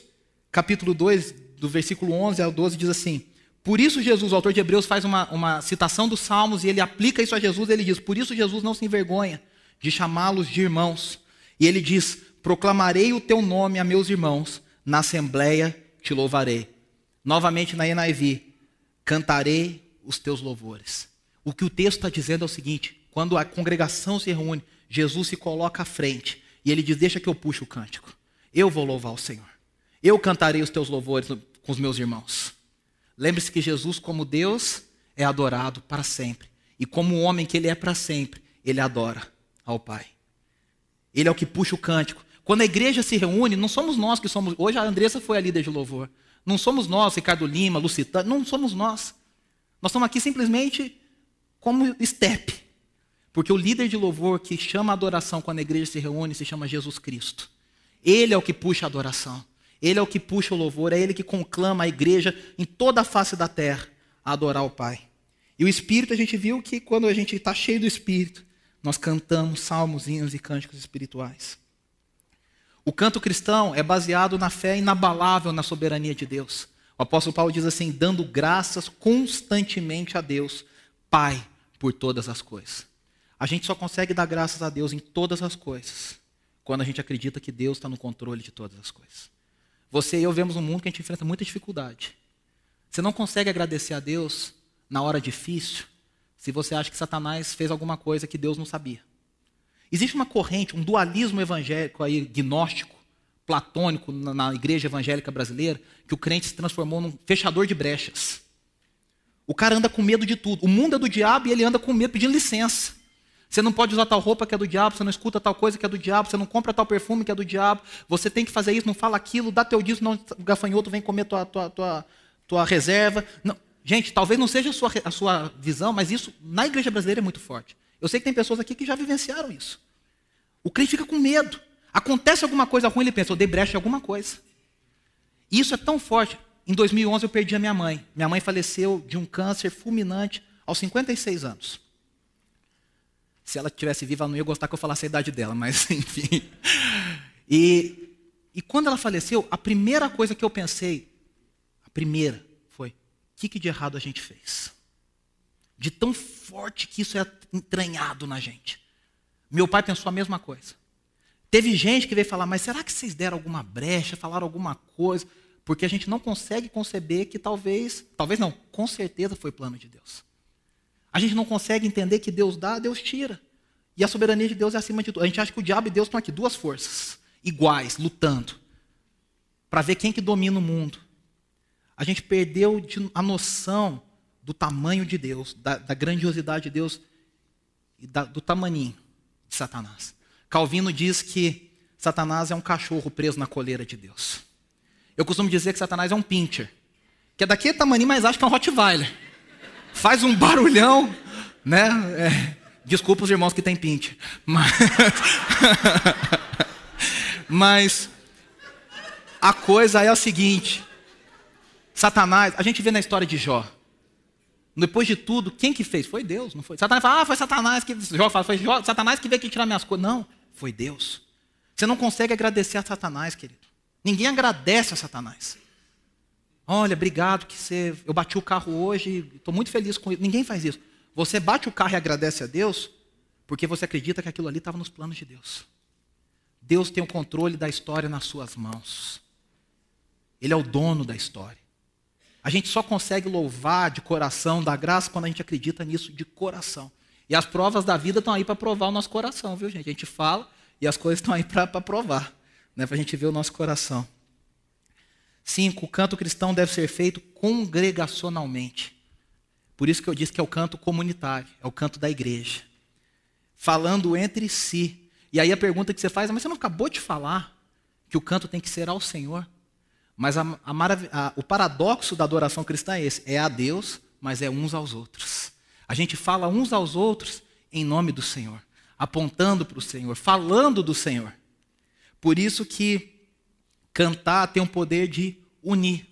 capítulo 2, do versículo 11 ao 12, diz assim: Por isso Jesus, o autor de Hebreus, faz uma, uma citação dos Salmos e ele aplica isso a Jesus. Ele diz: Por isso Jesus não se envergonha de chamá-los de irmãos. E ele diz: Proclamarei o teu nome a meus irmãos, na assembleia te louvarei. Novamente na NIV: Cantarei os teus louvores. O que o texto está dizendo é o seguinte: quando a congregação se reúne, Jesus se coloca à frente e ele diz: Deixa que eu puxe o cântico. Eu vou louvar o Senhor. Eu cantarei os teus louvores com os meus irmãos. Lembre-se que Jesus, como Deus, é adorado para sempre. E como homem que ele é para sempre, ele adora ao Pai. Ele é o que puxa o cântico. Quando a igreja se reúne, não somos nós que somos. Hoje a Andressa foi a líder de louvor. Não somos nós, Ricardo Lima, Lucitano, não somos nós. Nós estamos aqui simplesmente como step. Porque o líder de louvor que chama a adoração quando a igreja se reúne se chama Jesus Cristo. Ele é o que puxa a adoração. Ele é o que puxa o louvor, é ele que conclama a igreja em toda a face da terra a adorar o Pai. E o Espírito, a gente viu que quando a gente está cheio do Espírito, nós cantamos salmos, e cânticos espirituais. O canto cristão é baseado na fé inabalável na soberania de Deus. O apóstolo Paulo diz assim: dando graças constantemente a Deus, Pai, por todas as coisas. A gente só consegue dar graças a Deus em todas as coisas quando a gente acredita que Deus está no controle de todas as coisas. Você e eu vemos um mundo que a gente enfrenta muita dificuldade. Você não consegue agradecer a Deus na hora difícil se você acha que Satanás fez alguma coisa que Deus não sabia. Existe uma corrente, um dualismo evangélico aí, gnóstico, platônico na, na igreja evangélica brasileira, que o crente se transformou num fechador de brechas. O cara anda com medo de tudo. O mundo é do diabo e ele anda com medo pedindo licença. Você não pode usar tal roupa que é do diabo, você não escuta tal coisa que é do diabo, você não compra tal perfume que é do diabo, você tem que fazer isso, não fala aquilo, dá teu dízimo, não o gafanhoto vem comer tua, tua, tua, tua reserva. Não. Gente, talvez não seja a sua, a sua visão, mas isso na igreja brasileira é muito forte. Eu sei que tem pessoas aqui que já vivenciaram isso. O crente fica com medo. Acontece alguma coisa ruim, ele pensa, eu dei brecha em alguma coisa. E isso é tão forte. Em 2011 eu perdi a minha mãe. Minha mãe faleceu de um câncer fulminante aos 56 anos. Se ela estivesse viva, ela não ia gostar que eu falasse a idade dela, mas enfim. E, e quando ela faleceu, a primeira coisa que eu pensei, a primeira, que, que de errado a gente fez? De tão forte que isso é entranhado na gente. Meu pai pensou a mesma coisa. Teve gente que veio falar, mas será que vocês deram alguma brecha, falaram alguma coisa? Porque a gente não consegue conceber que talvez, talvez não, com certeza foi plano de Deus. A gente não consegue entender que Deus dá, Deus tira. E a soberania de Deus é acima de tudo. A gente acha que o diabo e Deus estão aqui, duas forças, iguais, lutando, para ver quem que domina o mundo. A gente perdeu a noção do tamanho de Deus, da, da grandiosidade de Deus e da, do tamaninho de Satanás. Calvino diz que Satanás é um cachorro preso na coleira de Deus. Eu costumo dizer que Satanás é um pincher, que é daquele tamanho, mas acho que é um Rottweiler faz um barulhão, né? É, desculpa os irmãos que têm pinte. Mas, mas a coisa é a seguinte: Satanás, a gente vê na história de Jó. Depois de tudo, quem que fez? Foi Deus, não foi? Satanás fala, ah, foi Satanás que. Jó fala, foi Jó, Satanás que veio aqui tirar minhas coisas. Não, foi Deus. Você não consegue agradecer a Satanás, querido. Ninguém agradece a Satanás. Olha, obrigado que você. Eu bati o carro hoje, estou muito feliz com isso. Ninguém faz isso. Você bate o carro e agradece a Deus porque você acredita que aquilo ali estava nos planos de Deus. Deus tem o controle da história nas suas mãos. Ele é o dono da história. A gente só consegue louvar de coração, dar graça, quando a gente acredita nisso de coração. E as provas da vida estão aí para provar o nosso coração, viu, gente? A gente fala e as coisas estão aí para provar, né? para a gente ver o nosso coração. Cinco, o canto cristão deve ser feito congregacionalmente. Por isso que eu disse que é o canto comunitário, é o canto da igreja. Falando entre si. E aí a pergunta que você faz, mas você não acabou de falar que o canto tem que ser ao Senhor. Mas a, a, a, o paradoxo da adoração cristã é esse: é a Deus, mas é uns aos outros. A gente fala uns aos outros em nome do Senhor, apontando para o Senhor, falando do Senhor. Por isso que cantar tem o poder de unir.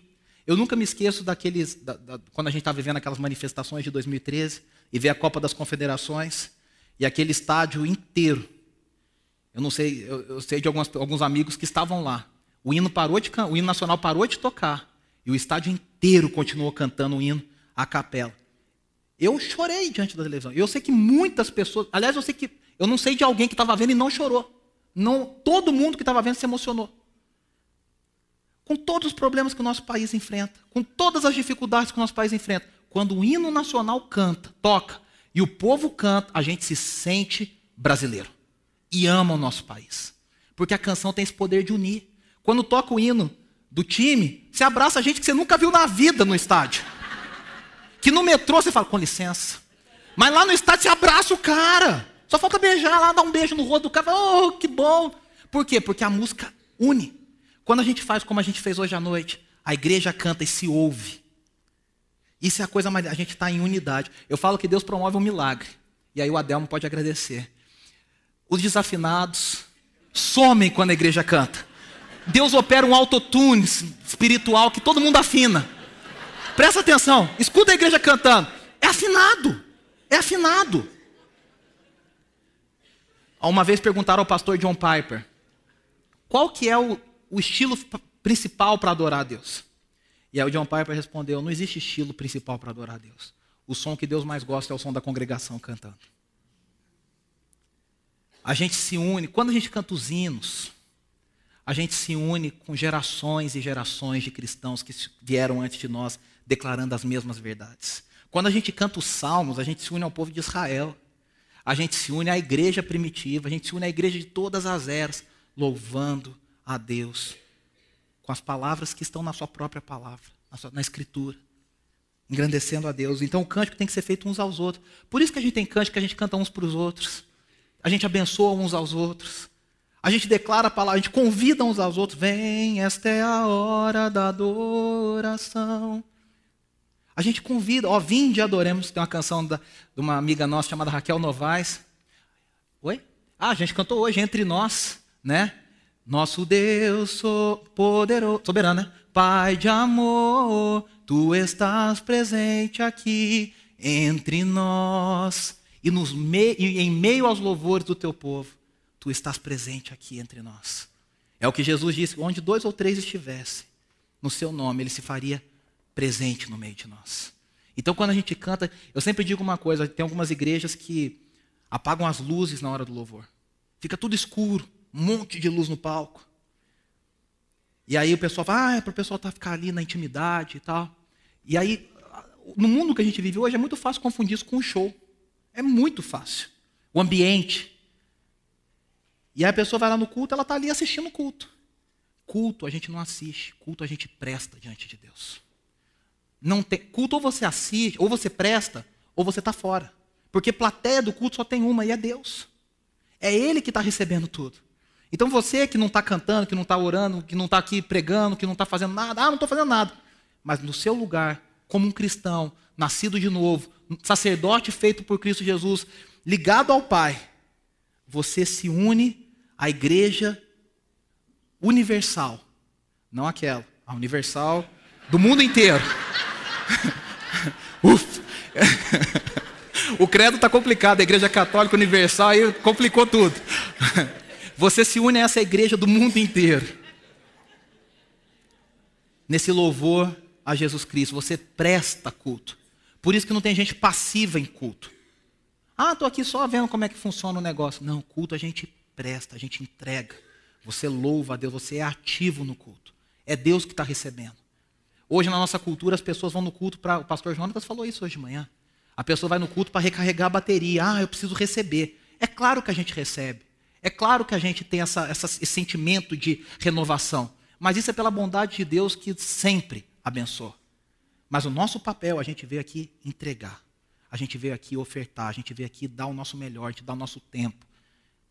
Eu nunca me esqueço daqueles. Da, da, quando a gente estava vivendo aquelas manifestações de 2013 e ver a Copa das Confederações e aquele estádio inteiro. Eu não sei, eu, eu sei de algumas, alguns amigos que estavam lá. O hino parou de o hino nacional parou de tocar e o estádio inteiro continuou cantando o hino à capela. Eu chorei diante da televisão. Eu sei que muitas pessoas, aliás, eu sei que eu não sei de alguém que estava vendo e não chorou. Não, todo mundo que estava vendo se emocionou com todos os problemas que o nosso país enfrenta, com todas as dificuldades que o nosso país enfrenta, quando o hino nacional canta, toca, e o povo canta, a gente se sente brasileiro e ama o nosso país. Porque a canção tem esse poder de unir. Quando toca o hino do time, você abraça gente que você nunca viu na vida no estádio. Que no metrô você fala, com licença. Mas lá no estádio você abraça o cara. Só falta beijar lá, dar um beijo no rosto do cara. Oh, que bom. Por quê? Porque a música une. Quando a gente faz como a gente fez hoje à noite, a igreja canta e se ouve. Isso é a coisa mais. A gente está em unidade. Eu falo que Deus promove um milagre. E aí o Adelmo pode agradecer. Os desafinados somem quando a igreja canta. Deus opera um autotune espiritual que todo mundo afina. Presta atenção, escuta a igreja cantando. É afinado. É afinado. Uma vez perguntaram ao pastor John Piper: qual que é o, o estilo principal para adorar a Deus? E aí o John Piper respondeu: não existe estilo principal para adorar a Deus. O som que Deus mais gosta é o som da congregação cantando. A gente se une, quando a gente canta os hinos, a gente se une com gerações e gerações de cristãos que vieram antes de nós declarando as mesmas verdades. Quando a gente canta os salmos, a gente se une ao povo de Israel. A gente se une à igreja primitiva, a gente se une à igreja de todas as eras, louvando a Deus com as palavras que estão na sua própria palavra, na, sua, na escritura, engrandecendo a Deus. Então o cântico tem que ser feito uns aos outros. Por isso que a gente tem cântico que a gente canta uns para os outros. A gente abençoa uns aos outros. A gente declara a palavra, a gente convida uns aos outros. Vem, esta é a hora da adoração. A gente convida, ó, vinde e adoremos. Tem uma canção da, de uma amiga nossa chamada Raquel Novaes. Oi? Ah, a gente cantou hoje, Entre Nós, né? Nosso Deus poderoso, soberano, né? Pai de amor, tu estás presente aqui entre nós. E, nos me... e em meio aos louvores do teu povo, tu estás presente aqui entre nós. É o que Jesus disse: onde dois ou três estivessem, no seu nome, ele se faria presente no meio de nós. Então, quando a gente canta, eu sempre digo uma coisa: tem algumas igrejas que apagam as luzes na hora do louvor, fica tudo escuro um monte de luz no palco. E aí o pessoal fala, ah, é para o pessoal tá, ficar ali na intimidade e tal. E aí, no mundo que a gente vive hoje, é muito fácil confundir isso com um show. É muito fácil. O ambiente. E aí a pessoa vai lá no culto, ela está ali assistindo o culto. Culto a gente não assiste, culto a gente presta diante de Deus. Não tem, culto ou você assiste, ou você presta, ou você está fora. Porque plateia do culto só tem uma, e é Deus. É Ele que está recebendo tudo. Então você que não está cantando, que não está orando, que não está aqui pregando, que não está fazendo nada, ah, não estou fazendo nada. Mas no seu lugar, como um cristão, nascido de novo, sacerdote feito por Cristo Jesus, ligado ao Pai, você se une à igreja universal. Não aquela, a universal do mundo inteiro. Ufa! o credo está complicado, a igreja católica universal aí complicou tudo. Você se une a essa igreja do mundo inteiro. Nesse louvor a Jesus Cristo, você presta culto. Por isso que não tem gente passiva em culto. Ah, estou aqui só vendo como é que funciona o negócio. Não, culto a gente presta, a gente entrega. Você louva a Deus, você é ativo no culto. É Deus que está recebendo. Hoje, na nossa cultura, as pessoas vão no culto para. O pastor Jonas falou isso hoje de manhã. A pessoa vai no culto para recarregar a bateria. Ah, eu preciso receber. É claro que a gente recebe. É claro que a gente tem essa, essa, esse sentimento de renovação, mas isso é pela bondade de Deus que sempre abençoa. Mas o nosso papel, a gente veio aqui entregar, a gente veio aqui ofertar, a gente veio aqui dar o nosso melhor, te dar o nosso tempo.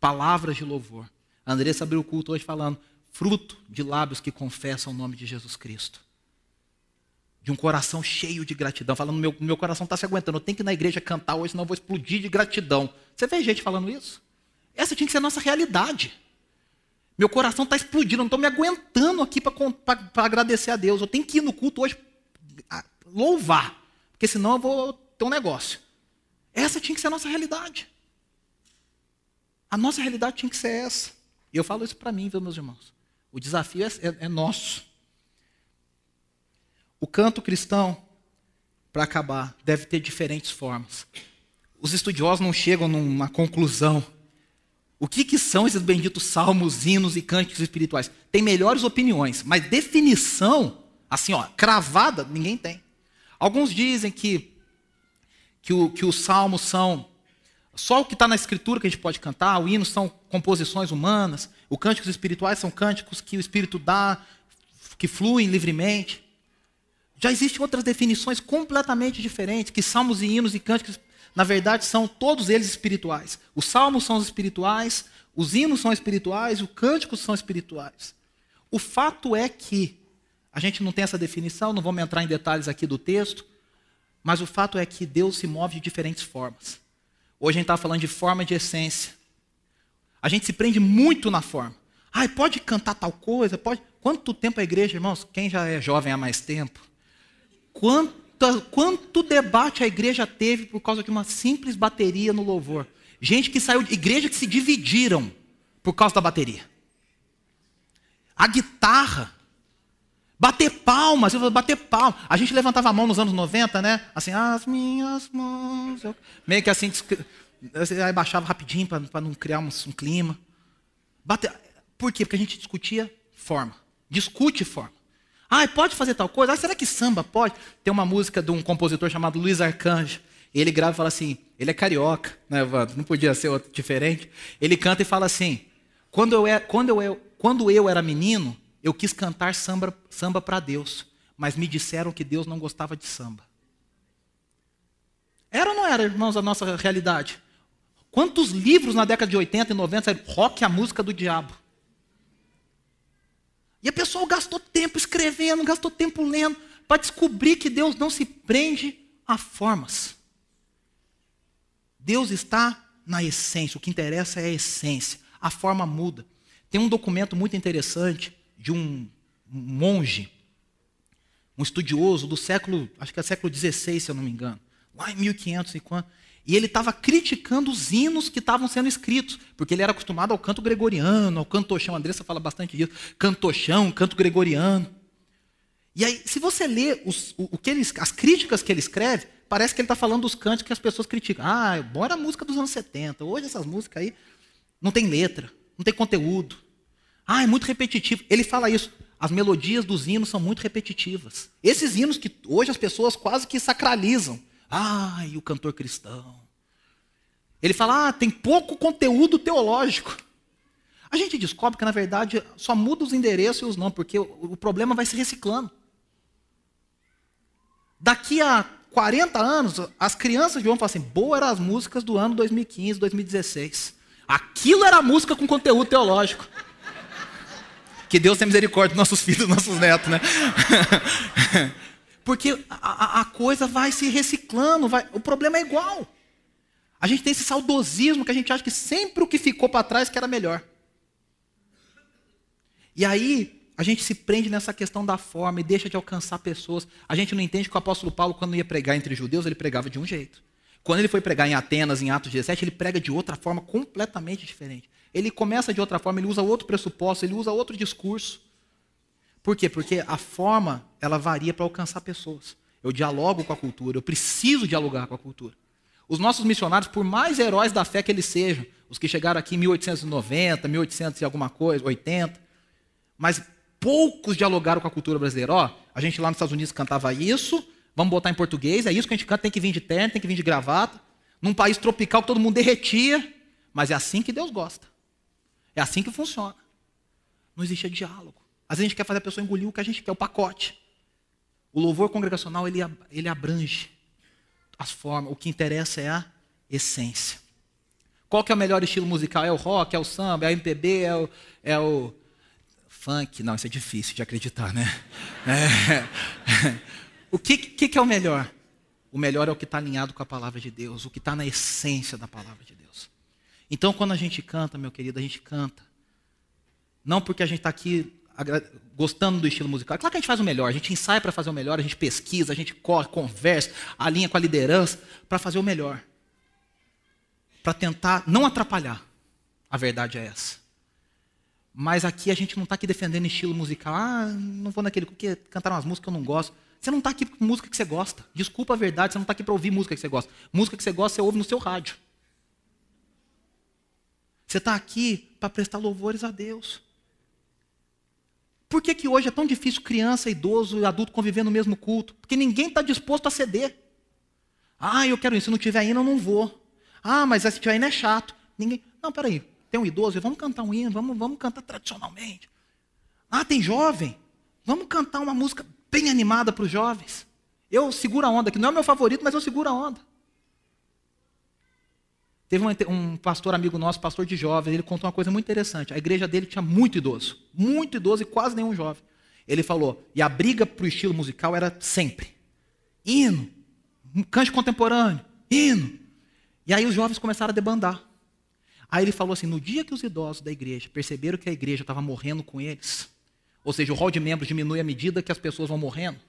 Palavras de louvor. A Andressa abriu o culto hoje falando: fruto de lábios que confessam o nome de Jesus Cristo. De um coração cheio de gratidão, falando: meu, meu coração está se aguentando, eu tenho que ir na igreja cantar hoje, senão eu vou explodir de gratidão. Você vê gente falando isso? Essa tinha que ser a nossa realidade. Meu coração está explodindo, eu não estou me aguentando aqui para agradecer a Deus. Eu tenho que ir no culto hoje louvar, porque senão eu vou ter um negócio. Essa tinha que ser a nossa realidade. A nossa realidade tinha que ser essa. E eu falo isso para mim, viu, meus irmãos? O desafio é, é, é nosso. O canto cristão, para acabar, deve ter diferentes formas. Os estudiosos não chegam numa conclusão. O que, que são esses benditos salmos, hinos e cânticos espirituais? Tem melhores opiniões, mas definição, assim, ó, cravada, ninguém tem. Alguns dizem que, que, o, que os salmos são só o que está na escritura que a gente pode cantar, o hino são composições humanas, os cânticos espirituais são cânticos que o Espírito dá, que fluem livremente. Já existem outras definições completamente diferentes, que salmos e hinos e cânticos, na verdade, são todos eles espirituais. Os salmos são espirituais, os hinos são espirituais, os cânticos são espirituais. O fato é que, a gente não tem essa definição, não vamos entrar em detalhes aqui do texto, mas o fato é que Deus se move de diferentes formas. Hoje a gente está falando de forma de essência. A gente se prende muito na forma. Ai, pode cantar tal coisa? Pode. Quanto tempo a igreja, irmãos? Quem já é jovem há mais tempo? Quanto, quanto debate a igreja teve por causa de uma simples bateria no louvor? Gente que saiu, igreja que se dividiram por causa da bateria. A guitarra, bater palmas, bater palmas. A gente levantava a mão nos anos 90, né? Assim, as minhas mãos. Eu... Meio que assim, aí baixava rapidinho para não criar um, um clima. Bater... Por quê? Porque a gente discutia forma. Discute forma. Ah, pode fazer tal coisa? Ah, será que samba pode? Tem uma música de um compositor chamado Luiz Arcanjo. Ele grava e fala assim: ele é carioca, né, Evandro? Não podia ser outro diferente. Ele canta e fala assim: quando eu, quando eu, quando eu era menino, eu quis cantar samba, samba para Deus, mas me disseram que Deus não gostava de samba. Era ou não era, irmãos, a nossa realidade? Quantos livros na década de 80 e 90 saíram? Rock a música do diabo. E a pessoa gastou tempo escrevendo, gastou tempo lendo, para descobrir que Deus não se prende a formas. Deus está na essência, o que interessa é a essência. A forma muda. Tem um documento muito interessante de um monge, um estudioso do século, acho que é século XVI, se eu não me engano, lá em 1500 e quanto. E ele estava criticando os hinos que estavam sendo escritos, porque ele era acostumado ao canto gregoriano, ao cantochão. A Andressa fala bastante disso. Cantochão, canto gregoriano. E aí, se você lê os, o, o que ele, as críticas que ele escreve, parece que ele está falando dos cantos que as pessoas criticam. Ah, bom era a música dos anos 70. Hoje essas músicas aí não tem letra, não tem conteúdo. Ah, é muito repetitivo. Ele fala isso. As melodias dos hinos são muito repetitivas. Esses hinos que hoje as pessoas quase que sacralizam. Ah, e o cantor cristão. Ele fala, ah, tem pouco conteúdo teológico. A gente descobre que, na verdade, só muda os endereços e os nomes, porque o, problema vai se reciclando. Daqui a 40 anos, as crianças vão falar assim: boa eram as músicas do ano 2015, 2016. Aquilo era música com conteúdo teológico. Que Deus tenha misericórdia dos nossos filhos, dos nossos netos, né? Porque a, a, coisa vai se reciclando, vai, o problema é igual. A gente tem esse saudosismo que a gente acha que sempre o que ficou para trás que era melhor. E aí a gente se prende nessa questão da forma e deixa de alcançar pessoas. A gente não entende que o apóstolo Paulo, quando ia pregar entre judeus, ele pregava de um jeito. Quando ele foi pregar em Atenas, em Atos 17, ele prega de outra forma completamente diferente. Ele começa de outra forma, ele usa outro pressuposto, ele usa outro discurso. Por quê? Porque a forma, ela varia para alcançar pessoas. Eu dialogo com a cultura, eu preciso dialogar com a cultura. Os nossos missionários, por mais heróis da fé que eles sejam, os que chegaram aqui em 1890, 1800 e alguma coisa, 80, mas poucos dialogaram com a cultura brasileira. Ó, a gente lá nos Estados Unidos cantava isso, vamos botar em português, é isso que a gente canta, tem que vir de terno, tem que vir de gravata. Num país tropical que todo mundo derretia, mas é assim que Deus gosta. É assim que funciona. Não existe diálogo. Às vezes a gente quer fazer a pessoa engolir o que a gente quer, o pacote. O louvor congregacional, ele, ele abrange as formas. O que interessa é a essência. Qual que é o melhor estilo musical? É o rock, é o samba, é o MPB, é o, é o Funk, não, isso é difícil de acreditar, né? É. O que, que, que é o melhor? O melhor é o que está alinhado com a palavra de Deus, o que está na essência da palavra de Deus. Então, quando a gente canta, meu querido, a gente canta. Não porque a gente está aqui gostando do estilo musical. Claro que a gente faz o melhor, a gente ensaia para fazer o melhor, a gente pesquisa, a gente corre, conversa, alinha com a liderança para fazer o melhor. Para tentar não atrapalhar. A verdade é essa. Mas aqui a gente não está aqui defendendo estilo musical. Ah, não vou naquele porque cantaram umas músicas que eu não gosto. Você não está aqui com música que você gosta. Desculpa a verdade, você não está aqui para ouvir música que você gosta. Música que você gosta, você ouve no seu rádio. Você está aqui para prestar louvores a Deus. Por que, que hoje é tão difícil criança, idoso e adulto conviver no mesmo culto? Porque ninguém está disposto a ceder. Ah, eu quero isso. Se não tiver hino, eu não vou. Ah, mas se tiver hino é chato. Ninguém. Não, peraí tem um idoso, vamos cantar um hino, vamos, vamos cantar tradicionalmente. Ah, tem jovem, vamos cantar uma música bem animada para os jovens. Eu seguro a onda, que não é meu favorito, mas eu seguro a onda. Teve um, pastor amigo nosso, pastor de jovens, ele contou uma coisa muito interessante. A igreja dele tinha muito idoso, muito idoso e quase nenhum jovem. Ele falou, e a briga para o estilo musical era sempre: hino, cante contemporâneo, hino. E aí os jovens começaram a debandar. Aí ele falou assim: no dia que os idosos da igreja perceberam que a igreja estava morrendo com eles, ou seja, o rol de membros diminui à medida que as pessoas vão morrendo.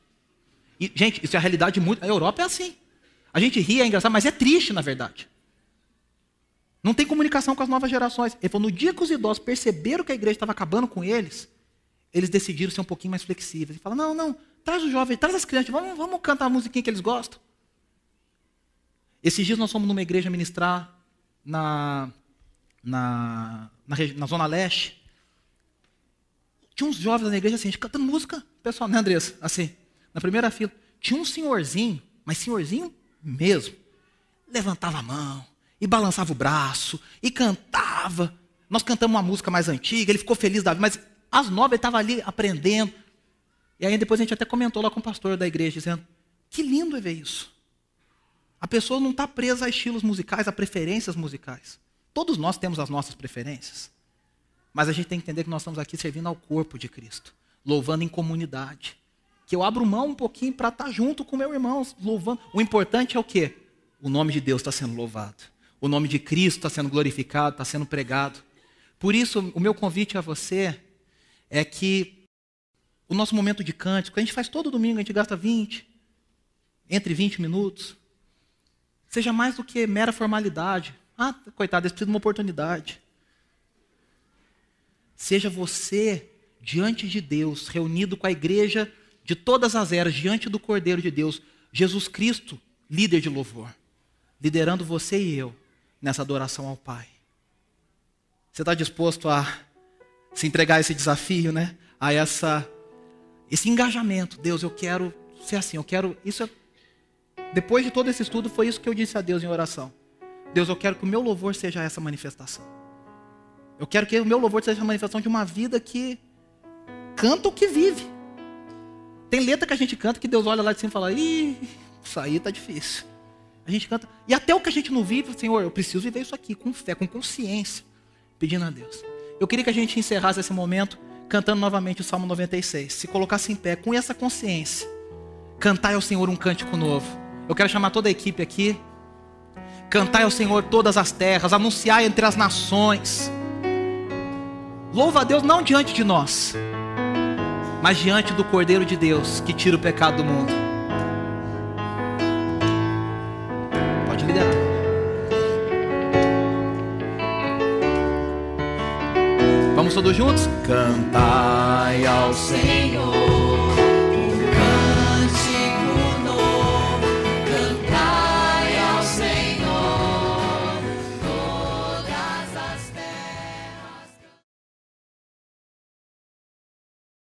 E, gente, isso é a realidade muito. A Europa é assim. A gente ri, é engraçado, mas é triste, na verdade. Não tem comunicação com as novas gerações. Ele falou: no dia que os idosos perceberam que a igreja estava acabando com eles, eles decidiram ser um pouquinho mais flexíveis. Ele fala: não, não, traz os jovens, traz as crianças, vamos, vamos cantar a musiquinha que eles gostam. Esses dias nós fomos numa igreja ministrar na na, na, na Zona Leste. Tinha uns jovens na igreja assim, cantando música, pessoal, né, Andressa? Assim, na primeira fila. Tinha um senhorzinho, mas senhorzinho mesmo. Levantava a mão, e balançava o braço, e cantava. Nós cantamos uma música mais antiga, ele ficou feliz da vida, mas às nove ele estava ali aprendendo. E aí depois a gente até comentou lá com o pastor da igreja, dizendo: que lindo é ver isso. A pessoa não está presa a estilos musicais, a preferências musicais. Todos nós temos as nossas preferências. Mas a gente tem que entender que nós estamos aqui servindo ao corpo de Cristo, louvando em comunidade. Que eu abro mão um pouquinho para estar tá junto com meu irmão, louvando. O importante é o quê? O nome de Deus está sendo louvado. O nome de Cristo está sendo glorificado, está sendo pregado. Por isso, o meu convite a você é que o nosso momento de cântico, a gente faz todo domingo, a gente gasta 20, entre 20 minutos, seja mais do que mera formalidade. Ah, coitado, eles precisam de uma oportunidade. Seja você diante de Deus, reunido com a igreja de todas as eras, diante do Cordeiro de Deus, Jesus Cristo, líder de louvor, liderando você e eu nessa adoração ao Pai. Você está disposto a se entregar a esse desafio, né? A essa, esse engajamento. Deus, eu quero ser assim, eu quero. Isso é, depois de todo esse estudo, foi isso que eu disse a Deus em oração. Deus, eu quero que o meu louvor seja essa manifestação. Eu quero que o meu louvor seja a manifestação de uma vida que canta o que vive. Tem letra que a gente canta que Deus olha lá de cima e fala: Ih, isso aí tá difícil. A gente canta. E até o que a gente não vive, Senhor, eu preciso viver isso aqui com fé, com consciência, pedindo a Deus. Eu queria que a gente encerrasse esse momento cantando novamente o Salmo 96. Se colocasse em pé com essa consciência, cantar ao Senhor um cântico novo. Eu quero chamar toda a equipe aqui. Cantai ao Senhor todas as terras, anunciai entre as nações. Louva a Deus não diante de nós, mas diante do Cordeiro de Deus que tira o pecado do mundo. Todos juntos? Cantai ao Senhor